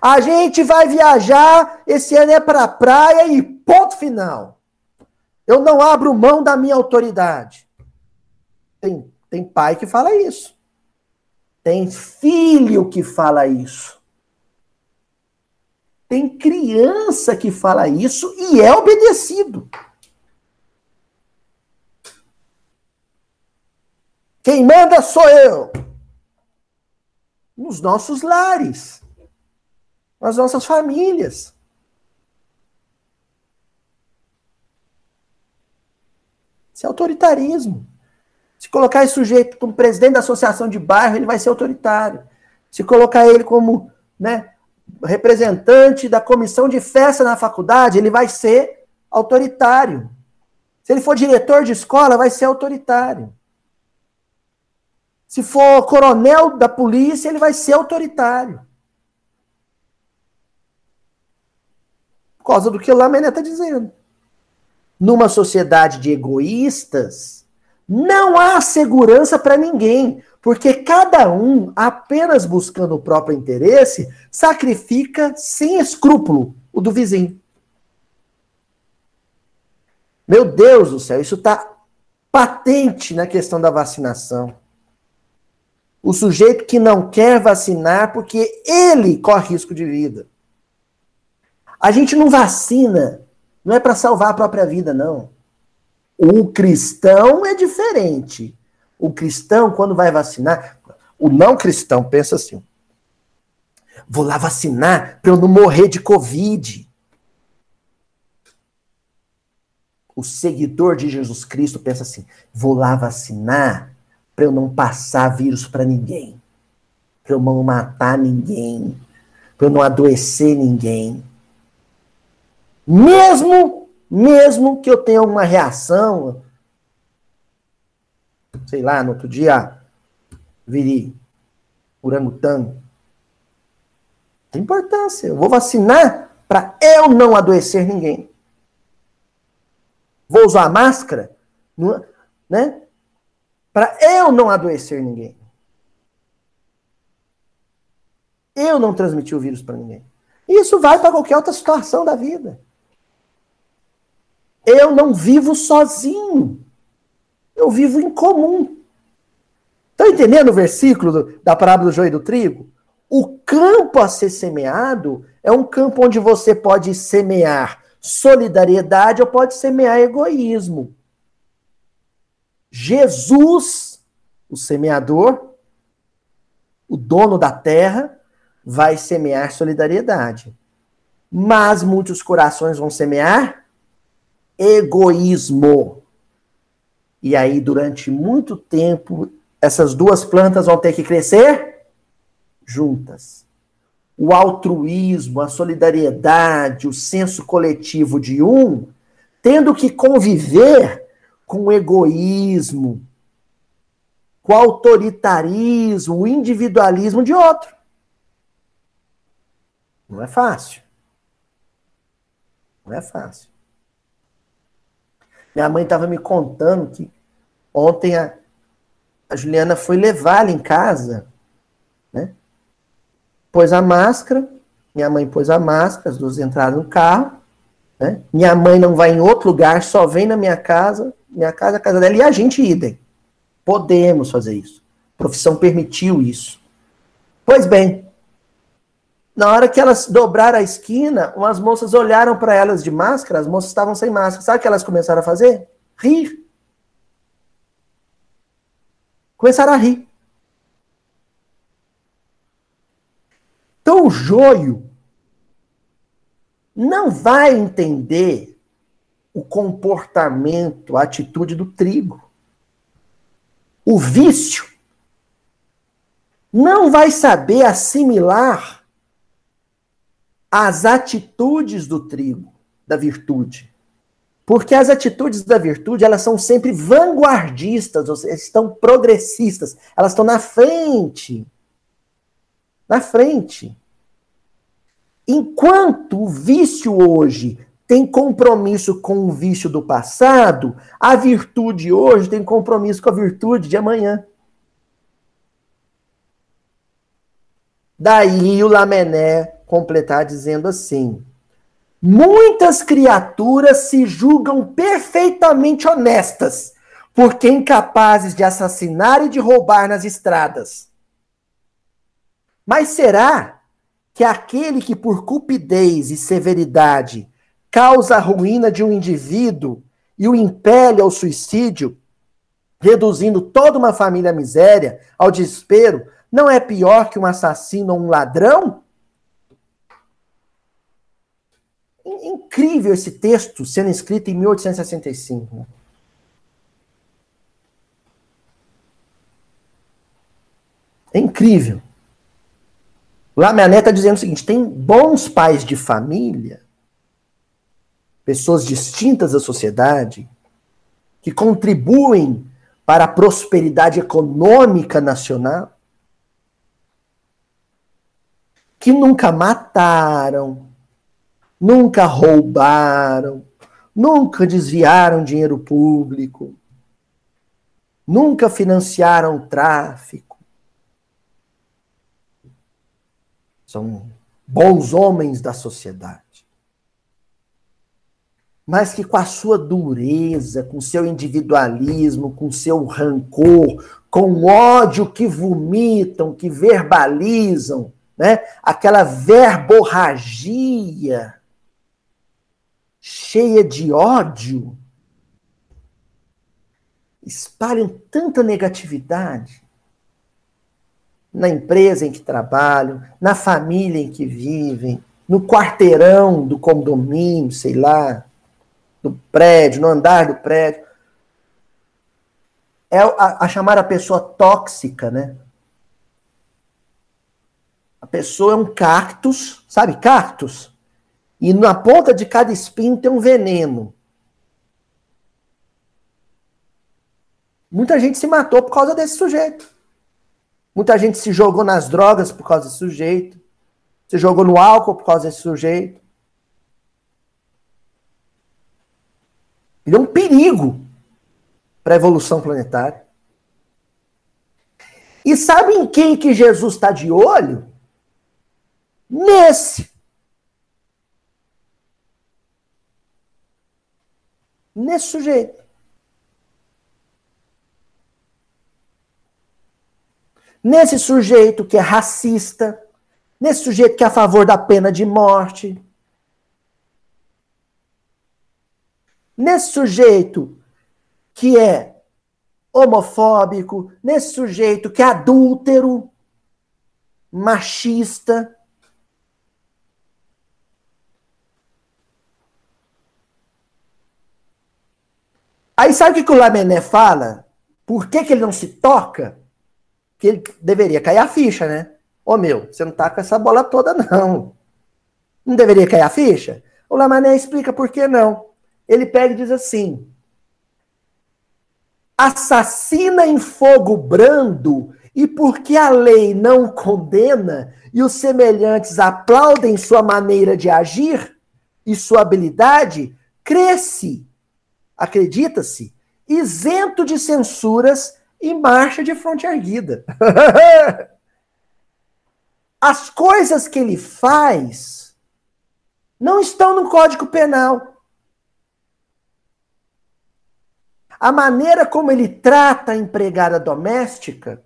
a gente vai viajar, esse ano é para praia e ponto final. Eu não abro mão da minha autoridade. Tem, tem pai que fala isso. Tem filho que fala isso. Tem criança que fala isso e é obedecido. Quem manda sou eu. Nos nossos lares, nas nossas famílias. Isso é autoritarismo. Se colocar esse sujeito como presidente da associação de bairro, ele vai ser autoritário. Se colocar ele como né, representante da comissão de festa na faculdade, ele vai ser autoritário. Se ele for diretor de escola, vai ser autoritário. Se for coronel da polícia, ele vai ser autoritário. Por causa do que o Lamené está dizendo numa sociedade de egoístas, não há segurança para ninguém, porque cada um, apenas buscando o próprio interesse, sacrifica sem escrúpulo o do vizinho. Meu Deus do céu, isso está patente na questão da vacinação. O sujeito que não quer vacinar porque ele corre risco de vida. A gente não vacina não é para salvar a própria vida, não. O cristão é diferente. O cristão, quando vai vacinar, o não cristão pensa assim: vou lá vacinar para eu não morrer de Covid. O seguidor de Jesus Cristo pensa assim: vou lá vacinar para eu não passar vírus para ninguém, para eu não matar ninguém, para eu não adoecer ninguém. Mesmo, mesmo que eu tenha alguma reação, sei lá, no outro dia vire orangotango. Tem importância. Eu vou vacinar para eu não adoecer ninguém. Vou usar máscara, né? Para eu não adoecer ninguém. Eu não transmitir o vírus para ninguém. Isso vai para qualquer outra situação da vida. Eu não vivo sozinho. Eu vivo em comum. Estão entendendo o versículo da parábola do joio e do trigo? O campo a ser semeado é um campo onde você pode semear solidariedade ou pode semear egoísmo. Jesus, o semeador, o dono da terra, vai semear solidariedade. Mas muitos corações vão semear egoísmo. E aí, durante muito tempo, essas duas plantas vão ter que crescer juntas. O altruísmo, a solidariedade, o senso coletivo de um, tendo que conviver com o egoísmo, com o autoritarismo, o individualismo de outro. Não é fácil. Não é fácil. Minha mãe estava me contando que ontem a, A Juliana foi levá-la em casa, né? Pôs a máscara, minha mãe pôs a máscara, as duas entraram no carro, né? Minha mãe não vai em outro lugar, só vem na minha casa, minha casa, a casa dela, e a gente idem. Podemos fazer isso. A profissão permitiu isso. Pois bem, na hora que elas dobraram a esquina, umas moças olharam para elas de máscara, as moças estavam sem máscara. Sabe o que elas começaram a fazer? Rir. Começaram a rir. Então o joio não vai entender o comportamento, a atitude do trigo. O vício não vai saber assimilar as atitudes do trigo, da virtude. Porque as atitudes da virtude, elas são sempre vanguardistas, ou seja, estão progressistas, elas estão na frente. Na frente. Enquanto o vício hoje tem compromisso com o vício do passado, a virtude hoje tem compromisso com a virtude de amanhã. Daí o Lamené completar dizendo assim: Muitas criaturas se julgam perfeitamente honestas, porque incapazes de assassinar e de roubar nas estradas. Mas será que aquele que por cupidez e severidade causa a ruína de um indivíduo e o impele ao suicídio, reduzindo toda uma família à miséria, ao desespero, não é pior que um assassino ou um ladrão? Incrível esse texto sendo escrito em 1865. É incrível. Lá minha neta está dizendo o seguinte: tem bons pais de família, pessoas distintas da sociedade, que contribuem para a prosperidade econômica nacional, que nunca mataram, nunca roubaram, nunca desviaram dinheiro público, nunca financiaram tráfico. São bons homens da sociedade. Mas que com a sua dureza, com seu individualismo, com seu rancor, com o ódio que vomitam, que verbalizam, né? aquela verborragia cheia de ódio, espalham tanta negatividade na empresa em que trabalham, na família em que vivem, no quarteirão do condomínio, sei lá, do prédio, no andar do prédio. É a, a chamar a pessoa tóxica, né? A pessoa é um cactus, sabe cactus? E na ponta de cada espinho tem um veneno. Muita gente se matou por causa desse sujeito. Muita gente se jogou nas drogas por causa desse sujeito. Se jogou no álcool por causa desse sujeito. Ele é um perigo para a evolução planetária. E sabe em quem que Jesus está de olho? Nesse. Nesse sujeito. Nesse sujeito que é racista, nesse sujeito que é a favor da pena de morte, nesse sujeito que é homofóbico, nesse sujeito que é adúltero, machista, Aí sabe o que o Lamené fala? Por que, que ele não se toca? Que ele deveria cair a ficha, né? Ô meu, você não tá com essa bola toda, não. Não deveria cair a ficha? O Lamané explica por que não. Ele pega e diz assim: assassina em fogo brando, e porque a lei não condena e os semelhantes aplaudem sua maneira de agir e sua habilidade, cresce acredita-se, isento de censuras e marcha de fronte erguida. As coisas que ele faz não estão no Código Penal. A maneira como ele trata a empregada doméstica,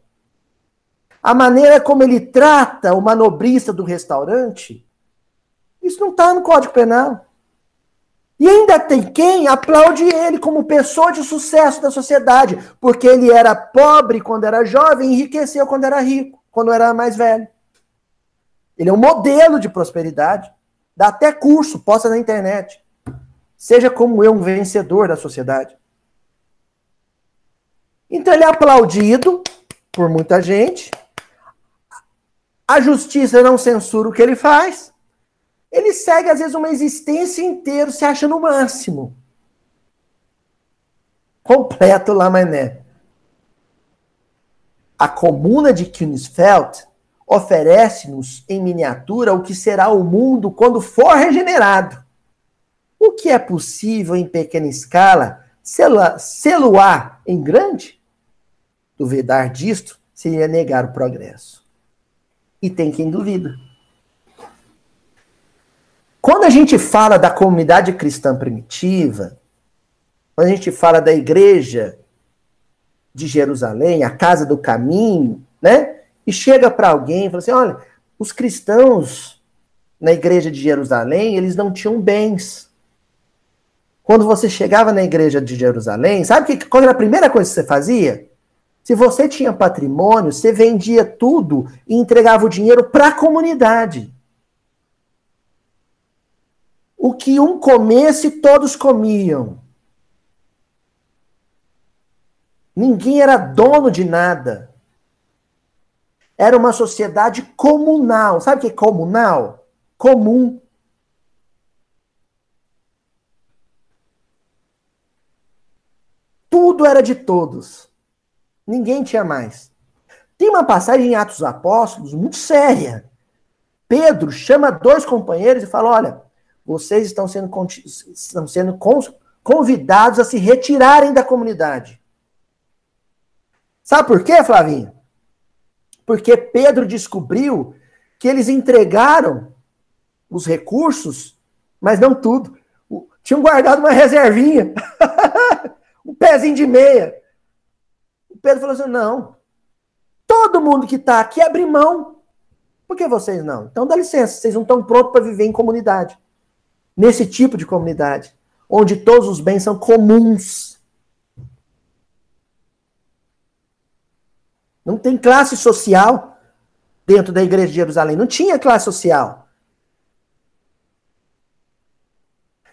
a maneira como ele trata o manobrista do restaurante, isso não está no Código Penal. E ainda tem quem aplaude ele como pessoa de sucesso da sociedade, porque ele era pobre quando era jovem e enriqueceu quando era rico, quando era mais velho. Ele é um modelo de prosperidade. Dá até curso, posta na internet. Seja como eu, um vencedor da sociedade. Então ele é aplaudido por muita gente. A justiça não censura o que ele faz. Ele segue, às vezes, uma existência inteira, se acha no máximo. Completo lá, mané. A comuna de Kunisfeld oferece-nos em miniatura o que será o mundo quando for regenerado. O que é possível em pequena escala, selo-á em grande? Duvidar disto seria negar o progresso. E tem quem duvida. Quando a gente fala da comunidade cristã primitiva, quando a gente fala da igreja de Jerusalém, a casa do caminho, né? E chega para alguém e fala assim: olha, os cristãos na igreja de Jerusalém, eles não tinham bens. Quando você chegava na igreja de Jerusalém, sabe que, qual era a primeira coisa que você fazia? Se você tinha patrimônio, você vendia tudo e entregava o dinheiro para a comunidade. O que um comesse, todos comiam. Ninguém era dono de nada. Era uma sociedade comunal. Sabe o que é comunal? Comum. Tudo era de todos. Ninguém tinha mais. Tem uma passagem em Atos dos Apóstolos muito séria. Pedro chama dois companheiros e fala: Olha, vocês estão sendo, estão sendo convidados a se retirarem da comunidade. Sabe por quê, Flavinho? Porque Pedro descobriu que eles entregaram os recursos, mas não tudo. Tinham guardado uma reservinha, um pezinho de meia. Pedro falou assim: não. Todo mundo que está aqui abre mão. Por que vocês não? Então dá licença, vocês não estão prontos para viver em comunidade. Nesse tipo de comunidade, onde todos os bens são comuns. Não tem classe social dentro da igreja de Jerusalém. Não tinha classe social.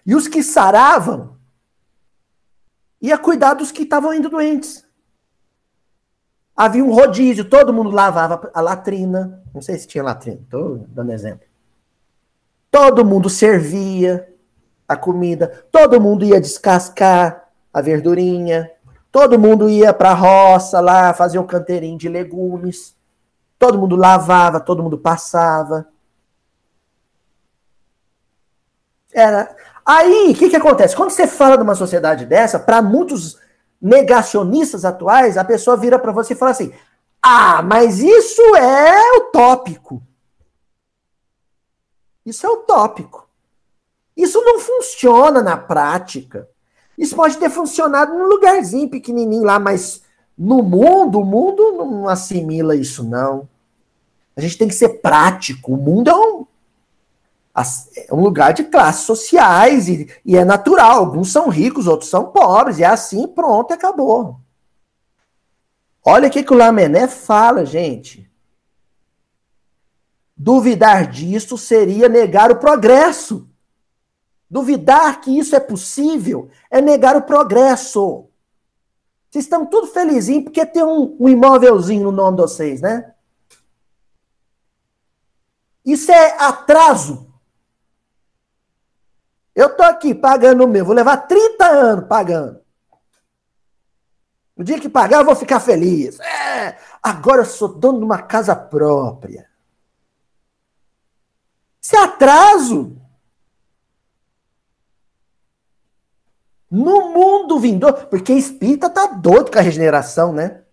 E os que saravam ia cuidar dos que estavam indo doentes. Havia um rodízio, todo mundo lavava a latrina. Não sei se tinha latrina, estou dando exemplo. Todo mundo servia a comida, todo mundo ia descascar a verdurinha, todo mundo ia para a roça lá fazer um canteirinho de legumes. Todo mundo lavava, todo mundo passava. Era. Aí, o que, que acontece? Quando você fala de uma sociedade dessa, para muitos negacionistas atuais, a pessoa vira para você e fala assim: ah, mas isso é utópico. Isso é utópico. Isso não funciona na prática. Isso pode ter funcionado num lugarzinho pequenininho lá, mas no mundo, o mundo não assimila isso, não. A gente tem que ser prático. O mundo é um, é um lugar de classes sociais e, e, é natural. Alguns são ricos, outros são pobres, e é assim, pronto, acabou. Olha o que, que o Lamené fala, gente. Duvidar disso seria negar o progresso. Duvidar que isso é possível é negar o progresso. Vocês estão tudo felizinhos porque tem um, um imóvelzinho no nome de vocês, né? Isso é atraso eu tô aqui pagando o meu, vou levar 30 anos pagando. No dia que pagar, eu vou ficar feliz. É, agora eu sou dono de uma casa própria. Isso é atraso. No mundo vindouro, porque espírita tá doido com a regeneração, né?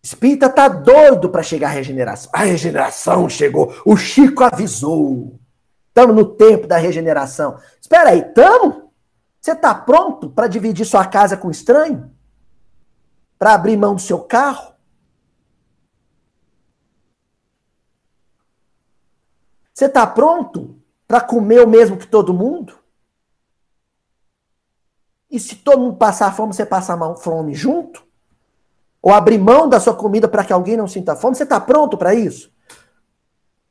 Espírita tá doido para chegar a regeneração. A regeneração chegou. O Chico avisou. Estamos no tempo da regeneração. Espera aí, estamos? Você está pronto para dividir sua casa com estranho? Para abrir mão do seu carro? Você está pronto para comer o mesmo que todo mundo? E se todo mundo passar fome, você passar fome junto? Ou abrir mão da sua comida para que alguém não sinta fome? Você está pronto para isso?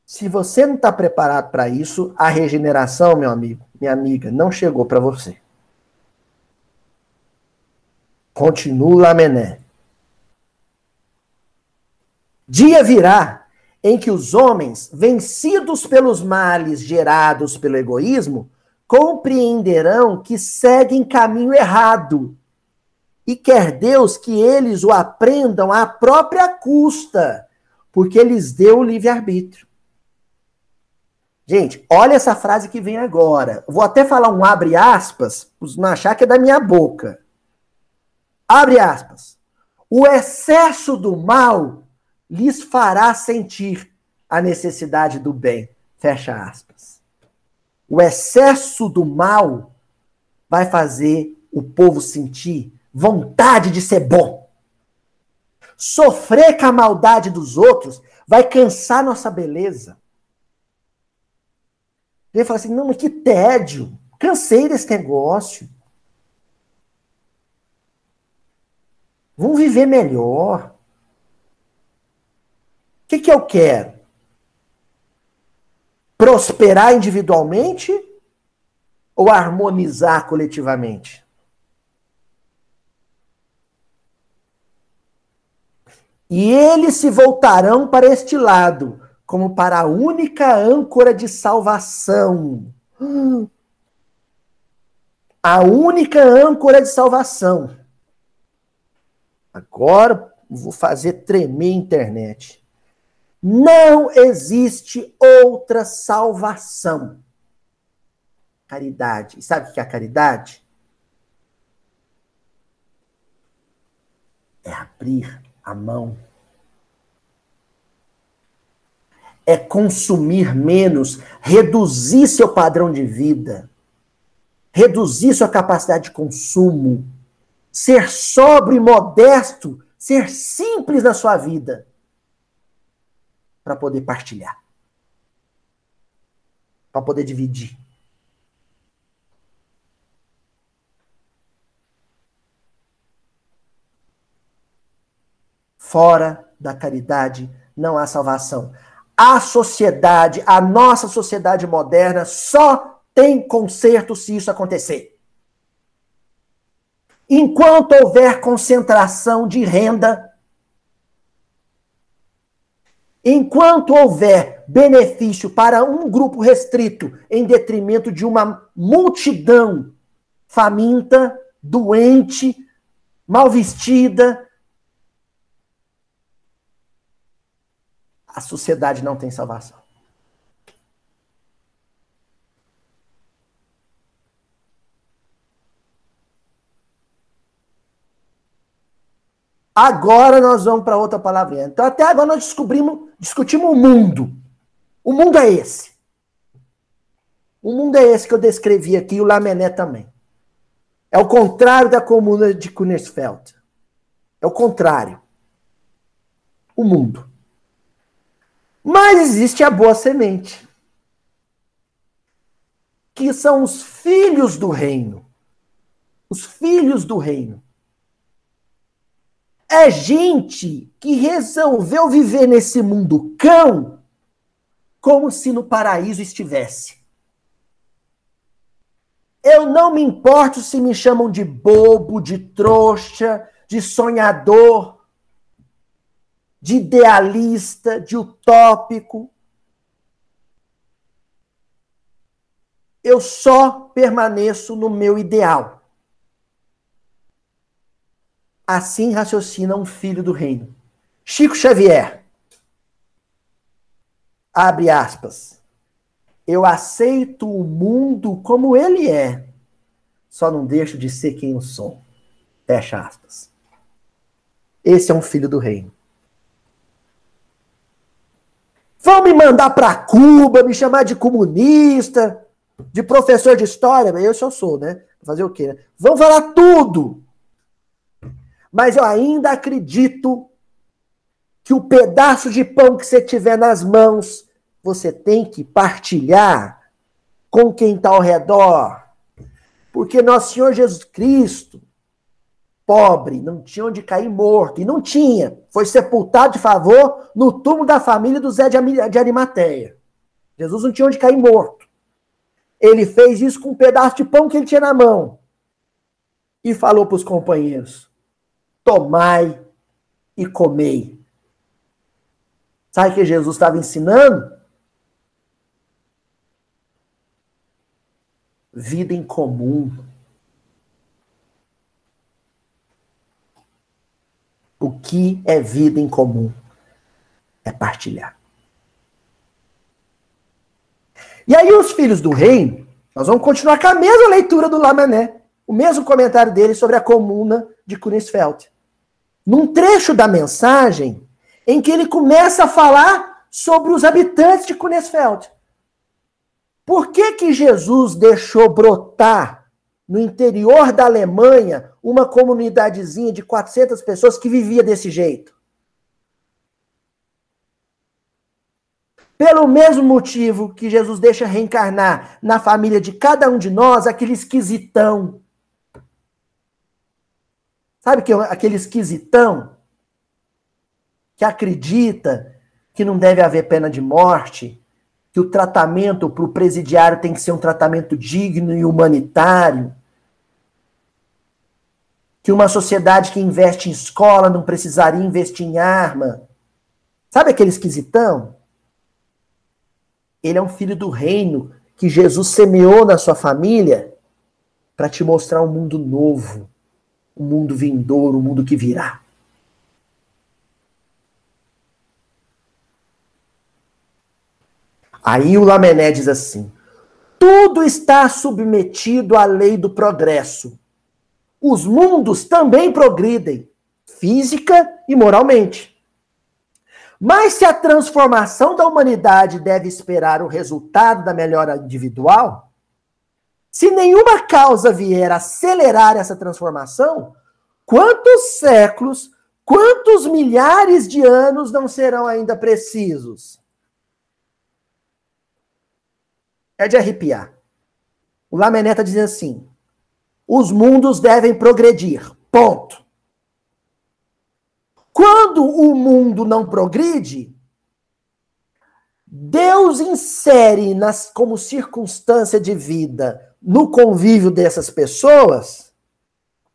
Se você não está preparado para isso, a regeneração, meu amigo, minha amiga, não chegou para você. Continua Lamené. Dia virá em que os homens, vencidos pelos males gerados pelo egoísmo, compreenderão que seguem caminho errado e quer Deus que eles o aprendam à própria custa, porque eles deu o livre-arbítrio. Gente, olha essa frase que vem agora. Vou até falar um abre aspas, não achar que é da minha boca. Abre aspas. O excesso do mal lhes fará sentir a necessidade do bem. Fecha aspas. O excesso do mal vai fazer o povo sentir vontade de ser bom. Sofrer com a maldade dos outros vai cansar nossa beleza. Ele fala assim: não, mas que tédio. Cansei desse negócio. Vamos viver melhor. O que, que eu quero? Prosperar individualmente ou harmonizar coletivamente? E eles se voltarão para este lado, como para a única âncora de salvação. A única âncora de salvação. Agora vou fazer tremer a internet. Não existe outra salvação. Caridade. E sabe o que é a caridade? É abrir a mão. É consumir menos, reduzir seu padrão de vida, reduzir sua capacidade de consumo, ser sóbrio e modesto, ser simples na sua vida, para poder partilhar, para poder dividir. Fora da caridade não há salvação. A sociedade, a nossa sociedade moderna, só tem conserto se isso acontecer. Enquanto houver concentração de renda, enquanto houver benefício para um grupo restrito em detrimento de uma multidão faminta, doente, mal vestida, a sociedade não tem salvação. Agora nós vamos para outra palavrinha. Então, até agora nós descobrimos, discutimos o mundo. O mundo é esse. O mundo é esse que eu descrevi aqui, o Lamené também. É o contrário da comuna de Kunersfeld. É o contrário. O mundo. Mas existe a boa semente, que são os filhos do reino. Os filhos do reino. É gente que resolveu viver nesse mundo cão como se no paraíso estivesse. Eu não me importo se me chamam de bobo, de trouxa, de sonhador de idealista, de utópico. Eu só permaneço no meu ideal. Assim raciocina um filho do reino. Chico Xavier. Abre aspas. Eu aceito o mundo como ele é, só não deixo de ser quem eu sou. Fecha aspas. Esse é um filho do reino. Vão me mandar para Cuba, me chamar de comunista, de professor de história, eu só sou, né? Fazer o quê? Né? Vão falar tudo. Mas eu ainda acredito que o pedaço de pão que você tiver nas mãos, você tem que partilhar com quem está ao redor. Porque nosso Senhor Jesus Cristo, pobre, não tinha onde cair morto. E não tinha. Foi sepultado de favor no túmulo da família do Zé de Arimateia. Jesus não tinha onde cair morto. Ele fez isso com um pedaço de pão que ele tinha na mão. E falou para os companheiros: Tomai e comei. Sabe o que Jesus estava ensinando? Vida em comum. O que é vida em comum? É partilhar. E aí os filhos do reino, nós vamos continuar com a mesma leitura do Lamané, o mesmo comentário dele sobre a comuna de Kunisfeld. Num trecho da mensagem em que ele começa a falar sobre os habitantes de Kunisfeld. Por que que Jesus deixou brotar no interior da Alemanha uma comunidadezinha de 400 pessoas que vivia desse jeito? Pelo mesmo motivo que Jesus deixa reencarnar na família de cada um de nós aquele esquisitão. Sabe que aquele esquisitão que acredita que não deve haver pena de morte, que o tratamento para o presidiário tem que ser um tratamento digno e humanitário, que uma sociedade que investe em escola não precisaria investir em arma. Sabe aquele esquisitão? Ele é um filho do reino que Jesus semeou na sua família para te mostrar um mundo novo, um mundo vindouro, um mundo que virá. Aí o Lamené diz assim: tudo está submetido à lei do progresso. Os mundos também progridem, física e moralmente. Mas se a transformação da humanidade deve esperar o resultado da melhora individual, se nenhuma causa vier acelerar essa transformação, quantos séculos, quantos milhares de anos não serão ainda precisos? É de arrepiar. O Lamené está dizendo assim: os mundos devem progredir. Ponto. Quando o mundo não progride, Deus insere nas, como circunstância de vida no convívio dessas pessoas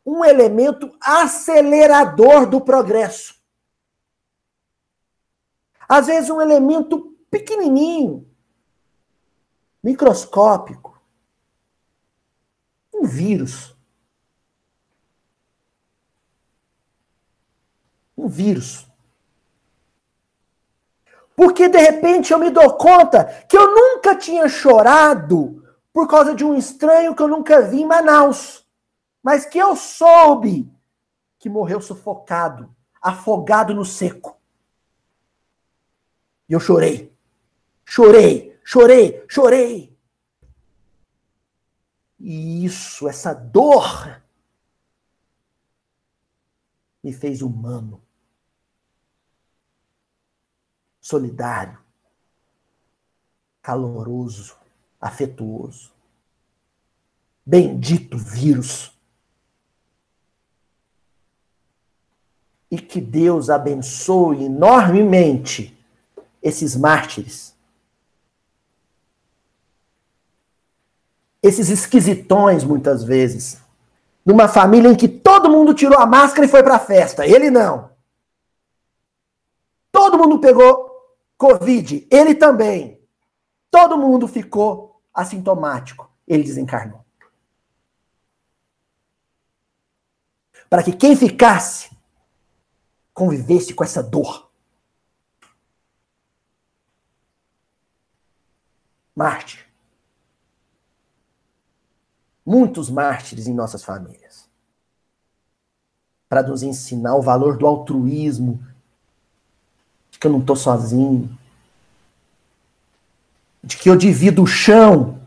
um elemento acelerador do progresso. Às vezes, um elemento pequenininho, microscópico, um vírus. um vírus. Porque de repente eu me dou conta que eu nunca tinha chorado por causa de um estranho que eu nunca vi em Manaus, mas que eu soube que morreu sufocado, afogado no seco. E eu chorei. Chorei, chorei, chorei. E isso, essa dor, me fez humano solidário, caloroso, afetuoso. Bendito vírus. E que Deus abençoe enormemente esses mártires. Esses esquisitões, muitas vezes. Numa família em que todo mundo tirou a máscara e foi para a festa. Ele não. Todo mundo pegou Covid, ele também. Todo mundo ficou assintomático. Ele desencarnou. Para que quem ficasse convivesse com essa dor. Mártir. Muitos mártires em nossas famílias. Para nos ensinar o valor do altruísmo, que eu não estou sozinho, de que eu divido o chão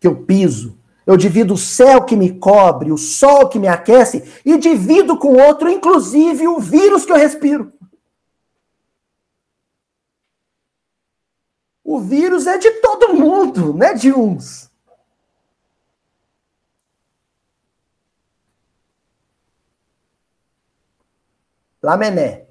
que eu piso, eu divido o céu que me cobre, o sol que me aquece, e divido com outro, inclusive, o vírus que eu respiro. O vírus é de todo mundo, não é de uns. Lamené.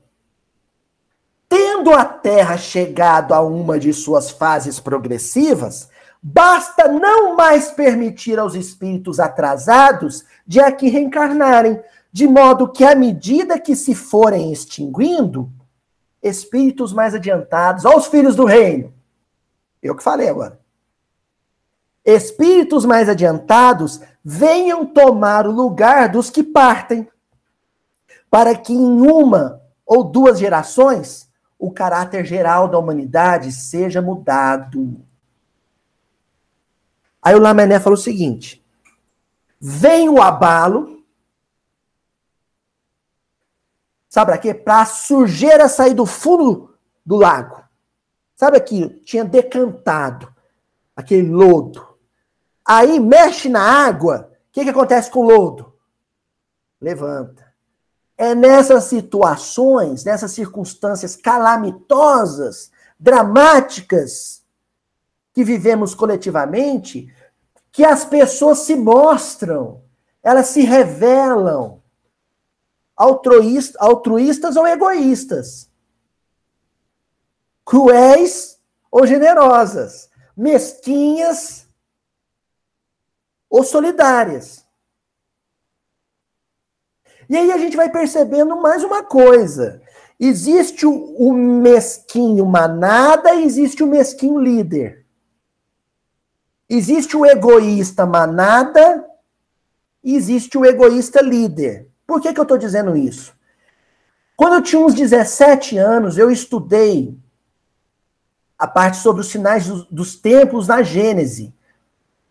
Tendo a Terra chegado a uma de suas fases progressivas, basta não mais permitir aos espíritos atrasados de aqui reencarnarem, de modo que, à medida que se forem extinguindo, espíritos mais adiantados, aos filhos do reino, eu que falei agora, espíritos mais adiantados venham tomar o lugar dos que partem, para que em uma ou duas gerações o caráter geral da humanidade seja mudado. Aí o Lamené falou o seguinte: vem o abalo, sabe para quê? Para a sujeira sair do fundo do lago. Sabe aqui, tinha decantado aquele lodo. Aí mexe na água, o que, que acontece com o lodo? Levanta. É nessas situações, nessas circunstâncias calamitosas, dramáticas, que vivemos coletivamente, que as pessoas se mostram, elas se revelam. Altruístas, altruístas ou egoístas, cruéis ou generosas, mesquinhas ou solidárias. E aí a gente vai percebendo mais uma coisa. Existe o, mesquinho manada e existe o mesquinho líder. Existe o egoísta manada e existe o egoísta líder. Por que, que eu estou dizendo isso? Quando eu tinha uns 17 anos, eu estudei a parte sobre os sinais dos, dos tempos na Gênese,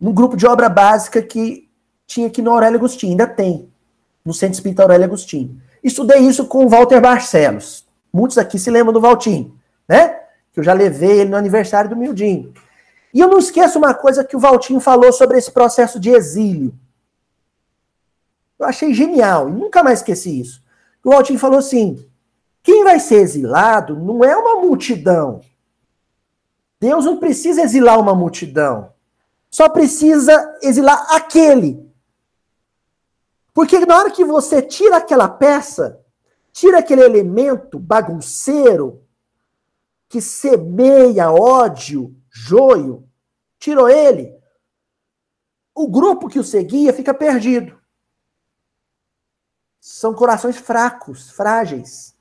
num grupo de obra básica que tinha aqui no Aurélio Agostinho, ainda tem no Centro Espírita Aurélio Agostinho. Estudei isso com o Walter Barcelos. Muitos aqui se lembram do Valtinho, né? Que eu já levei ele no aniversário do Mildinho. E eu não esqueço uma coisa que o Valtinho falou sobre esse processo de exílio. Eu achei genial, e nunca mais esqueci isso. O Valtinho falou assim: quem vai ser exilado não é uma multidão. Deus não precisa exilar uma multidão. Só precisa exilar aquele porque na hora que você tira aquela peça, tira aquele elemento bagunceiro que semeia ódio, joio, tirou ele, o grupo que o seguia fica perdido. São corações fracos, frágeis.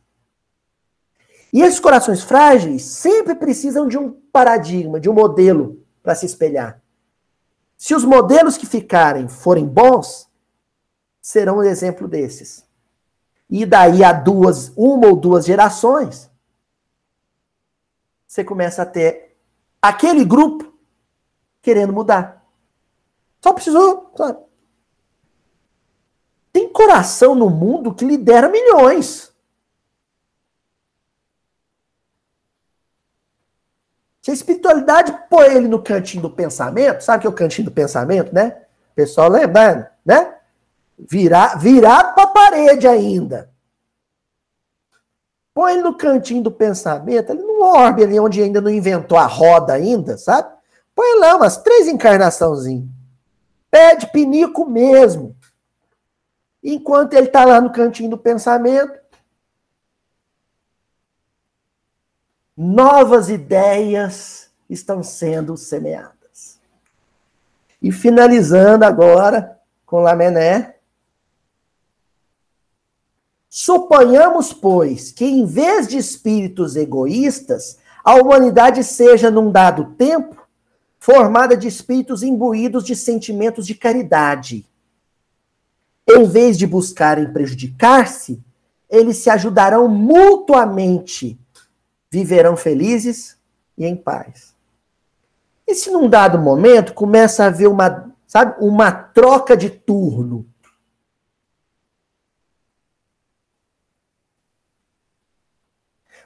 E esses corações frágeis sempre precisam de um paradigma, de um modelo para se espelhar. Se os modelos que ficarem forem bons, serão um exemplo desses. E daí a duas, uma ou duas gerações, você começa a ter aquele grupo querendo mudar. Só precisou. Sabe? Tem coração no mundo que lidera milhões. Se a espiritualidade põe ele no cantinho do pensamento, sabe o que é o cantinho do pensamento, né? O pessoal lembrando, né? Virar, virar para a parede ainda. Põe ele no cantinho do pensamento, ali no orbe ali onde ainda não inventou a roda ainda, sabe? Põe lá umas três encarnaçãozinhas. Pede pinico mesmo. Enquanto ele está lá no cantinho do pensamento, novas ideias estão sendo semeadas. E finalizando agora com Lamené, Suponhamos, pois, que em vez de espíritos egoístas, a humanidade seja, num dado tempo, formada de espíritos imbuídos de sentimentos de caridade. Em vez de buscarem prejudicar-se, eles se ajudarão mutuamente, viverão felizes e em paz. E se num dado momento começa a haver uma, sabe, uma troca de turno,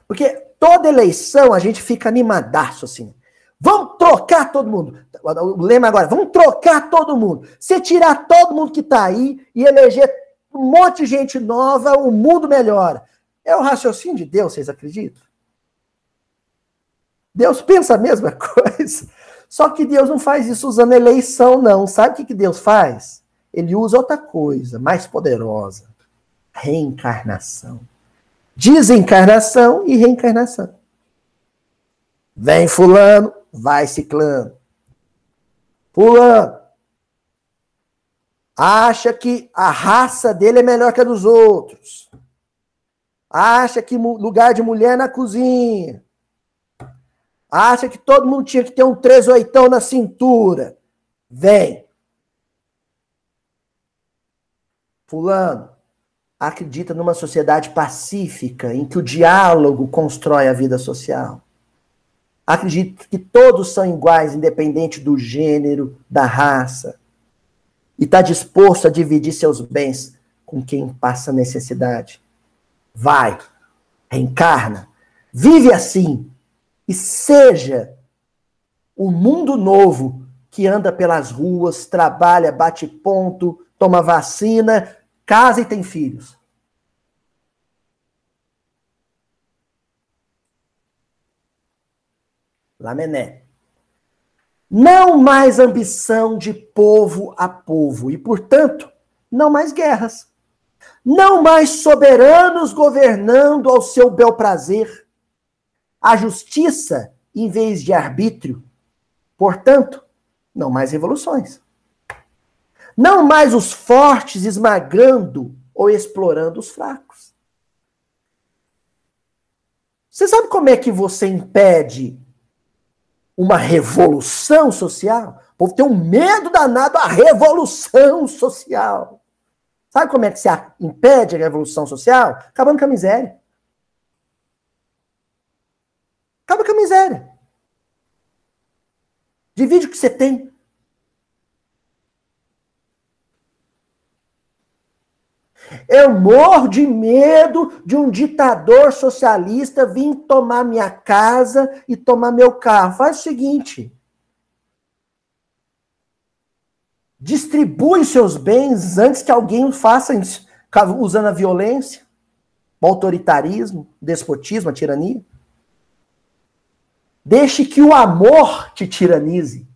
Porque toda eleição a gente fica animadaço, assim. Vamos trocar todo mundo. O lema agora, vamos trocar todo mundo. Você tirar todo mundo que está aí e eleger um monte de gente nova, o mundo melhora. É o raciocínio de Deus, vocês acreditam? Deus pensa a mesma coisa. Só que Deus não faz isso usando eleição, não. Sabe o que Deus faz? Ele usa outra coisa, mais poderosa: reencarnação. Desencarnação e reencarnação. Vem Fulano, vai Ciclano. Fulano. Acha que a raça dele é melhor que a dos outros. Acha que lugar de mulher na cozinha. Acha que todo mundo tinha que ter um 38 na cintura. Vem. Fulano, acredita numa sociedade pacífica em que o diálogo constrói a vida social. Acredita que todos são iguais, independente do gênero, da raça. E está disposto a dividir seus bens com quem passa necessidade. Vai, reencarna, vive assim e seja o mundo novo que anda pelas ruas, trabalha, bate ponto, toma vacina, casa e tem filhos. Lamené. Não mais ambição de povo a povo e, portanto, não mais guerras. Não mais soberanos governando ao seu bel prazer. A justiça em vez de arbítrio. Portanto, não mais revoluções. Não mais os fortes esmagando ou explorando os fracos. Você sabe como é que você impede uma revolução social? O povo tem um medo danado da revolução social. Sabe como é que se impede a revolução social? Acabando com a miséria. Acaba com a miséria. Divide o que você tem. Eu morro de medo de um ditador socialista vir tomar minha casa e tomar meu carro. Faz o seguinte: distribui seus bens antes que alguém o faça usando a violência, o autoritarismo, o despotismo, a tirania. Deixe que o amor te tiranize.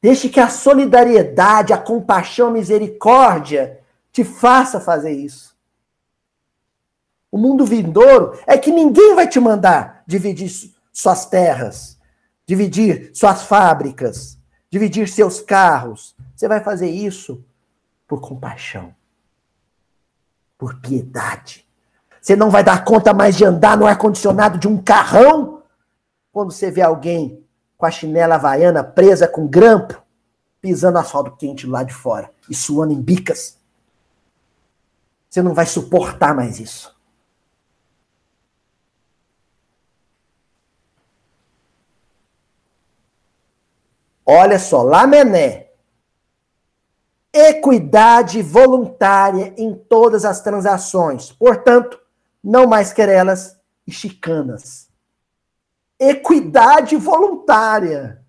Deixe que a solidariedade, a compaixão, a misericórdia te faça fazer isso. O mundo vindouro é que ninguém vai te mandar dividir suas terras, dividir suas fábricas, dividir seus carros. Você vai fazer isso por compaixão, por piedade. Você não vai dar conta mais de andar no ar-condicionado de um carrão quando você vê alguém com a chinela havaiana presa com grampo, pisando asfalto quente lá de fora e suando em bicas. Você não vai suportar mais isso. Olha só, Lamené. Equidade voluntária em todas as transações. Portanto, não mais querelas e chicanas. Equidade voluntária.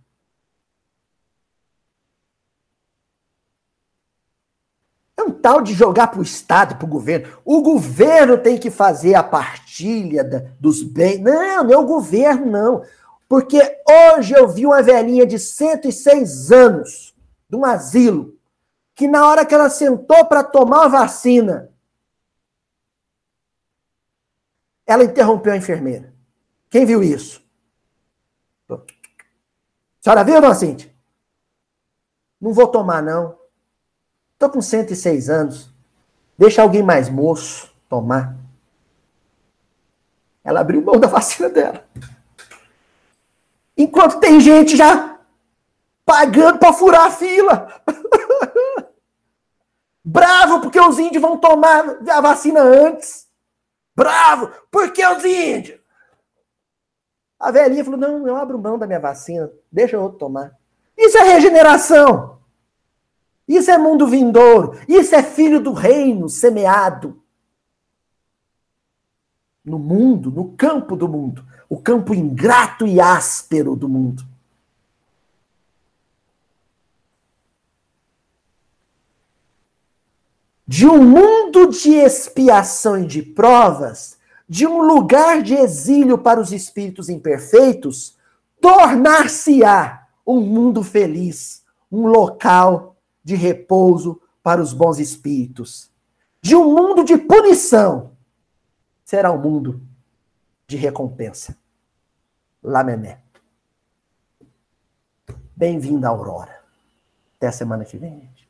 Um tal de jogar para o Estado, para o governo. O governo tem que fazer a partilha da, dos bens. Não, não é o governo, não. Porque hoje eu vi uma velhinha de 106 anos, de um asilo, que na hora que ela sentou para tomar a vacina, ela interrompeu a enfermeira. Quem viu isso? A senhora viu, dona Cintia? Não vou tomar, não. Estou com 106 anos. Deixa alguém mais moço tomar. Ela abriu mão da vacina dela. Enquanto tem gente já pagando para furar a fila. Bravo porque os índios vão tomar a vacina antes. Bravo porque os índios. A velhinha falou: não, eu abro mão da minha vacina, deixa eu tomar. Isso é regeneração. Isso é mundo vindouro. Isso é filho do reino semeado. no mundo, no campo do mundo, o campo ingrato e áspero do mundo. De um mundo de expiação e de provas, de um lugar de exílio para os espíritos imperfeitos, tornar-se-á um mundo feliz, um local de repouso para os bons espíritos. De um mundo de punição, será um mundo de recompensa. Lamené. Bem-vinda, Aurora. Até a semana que vem, gente.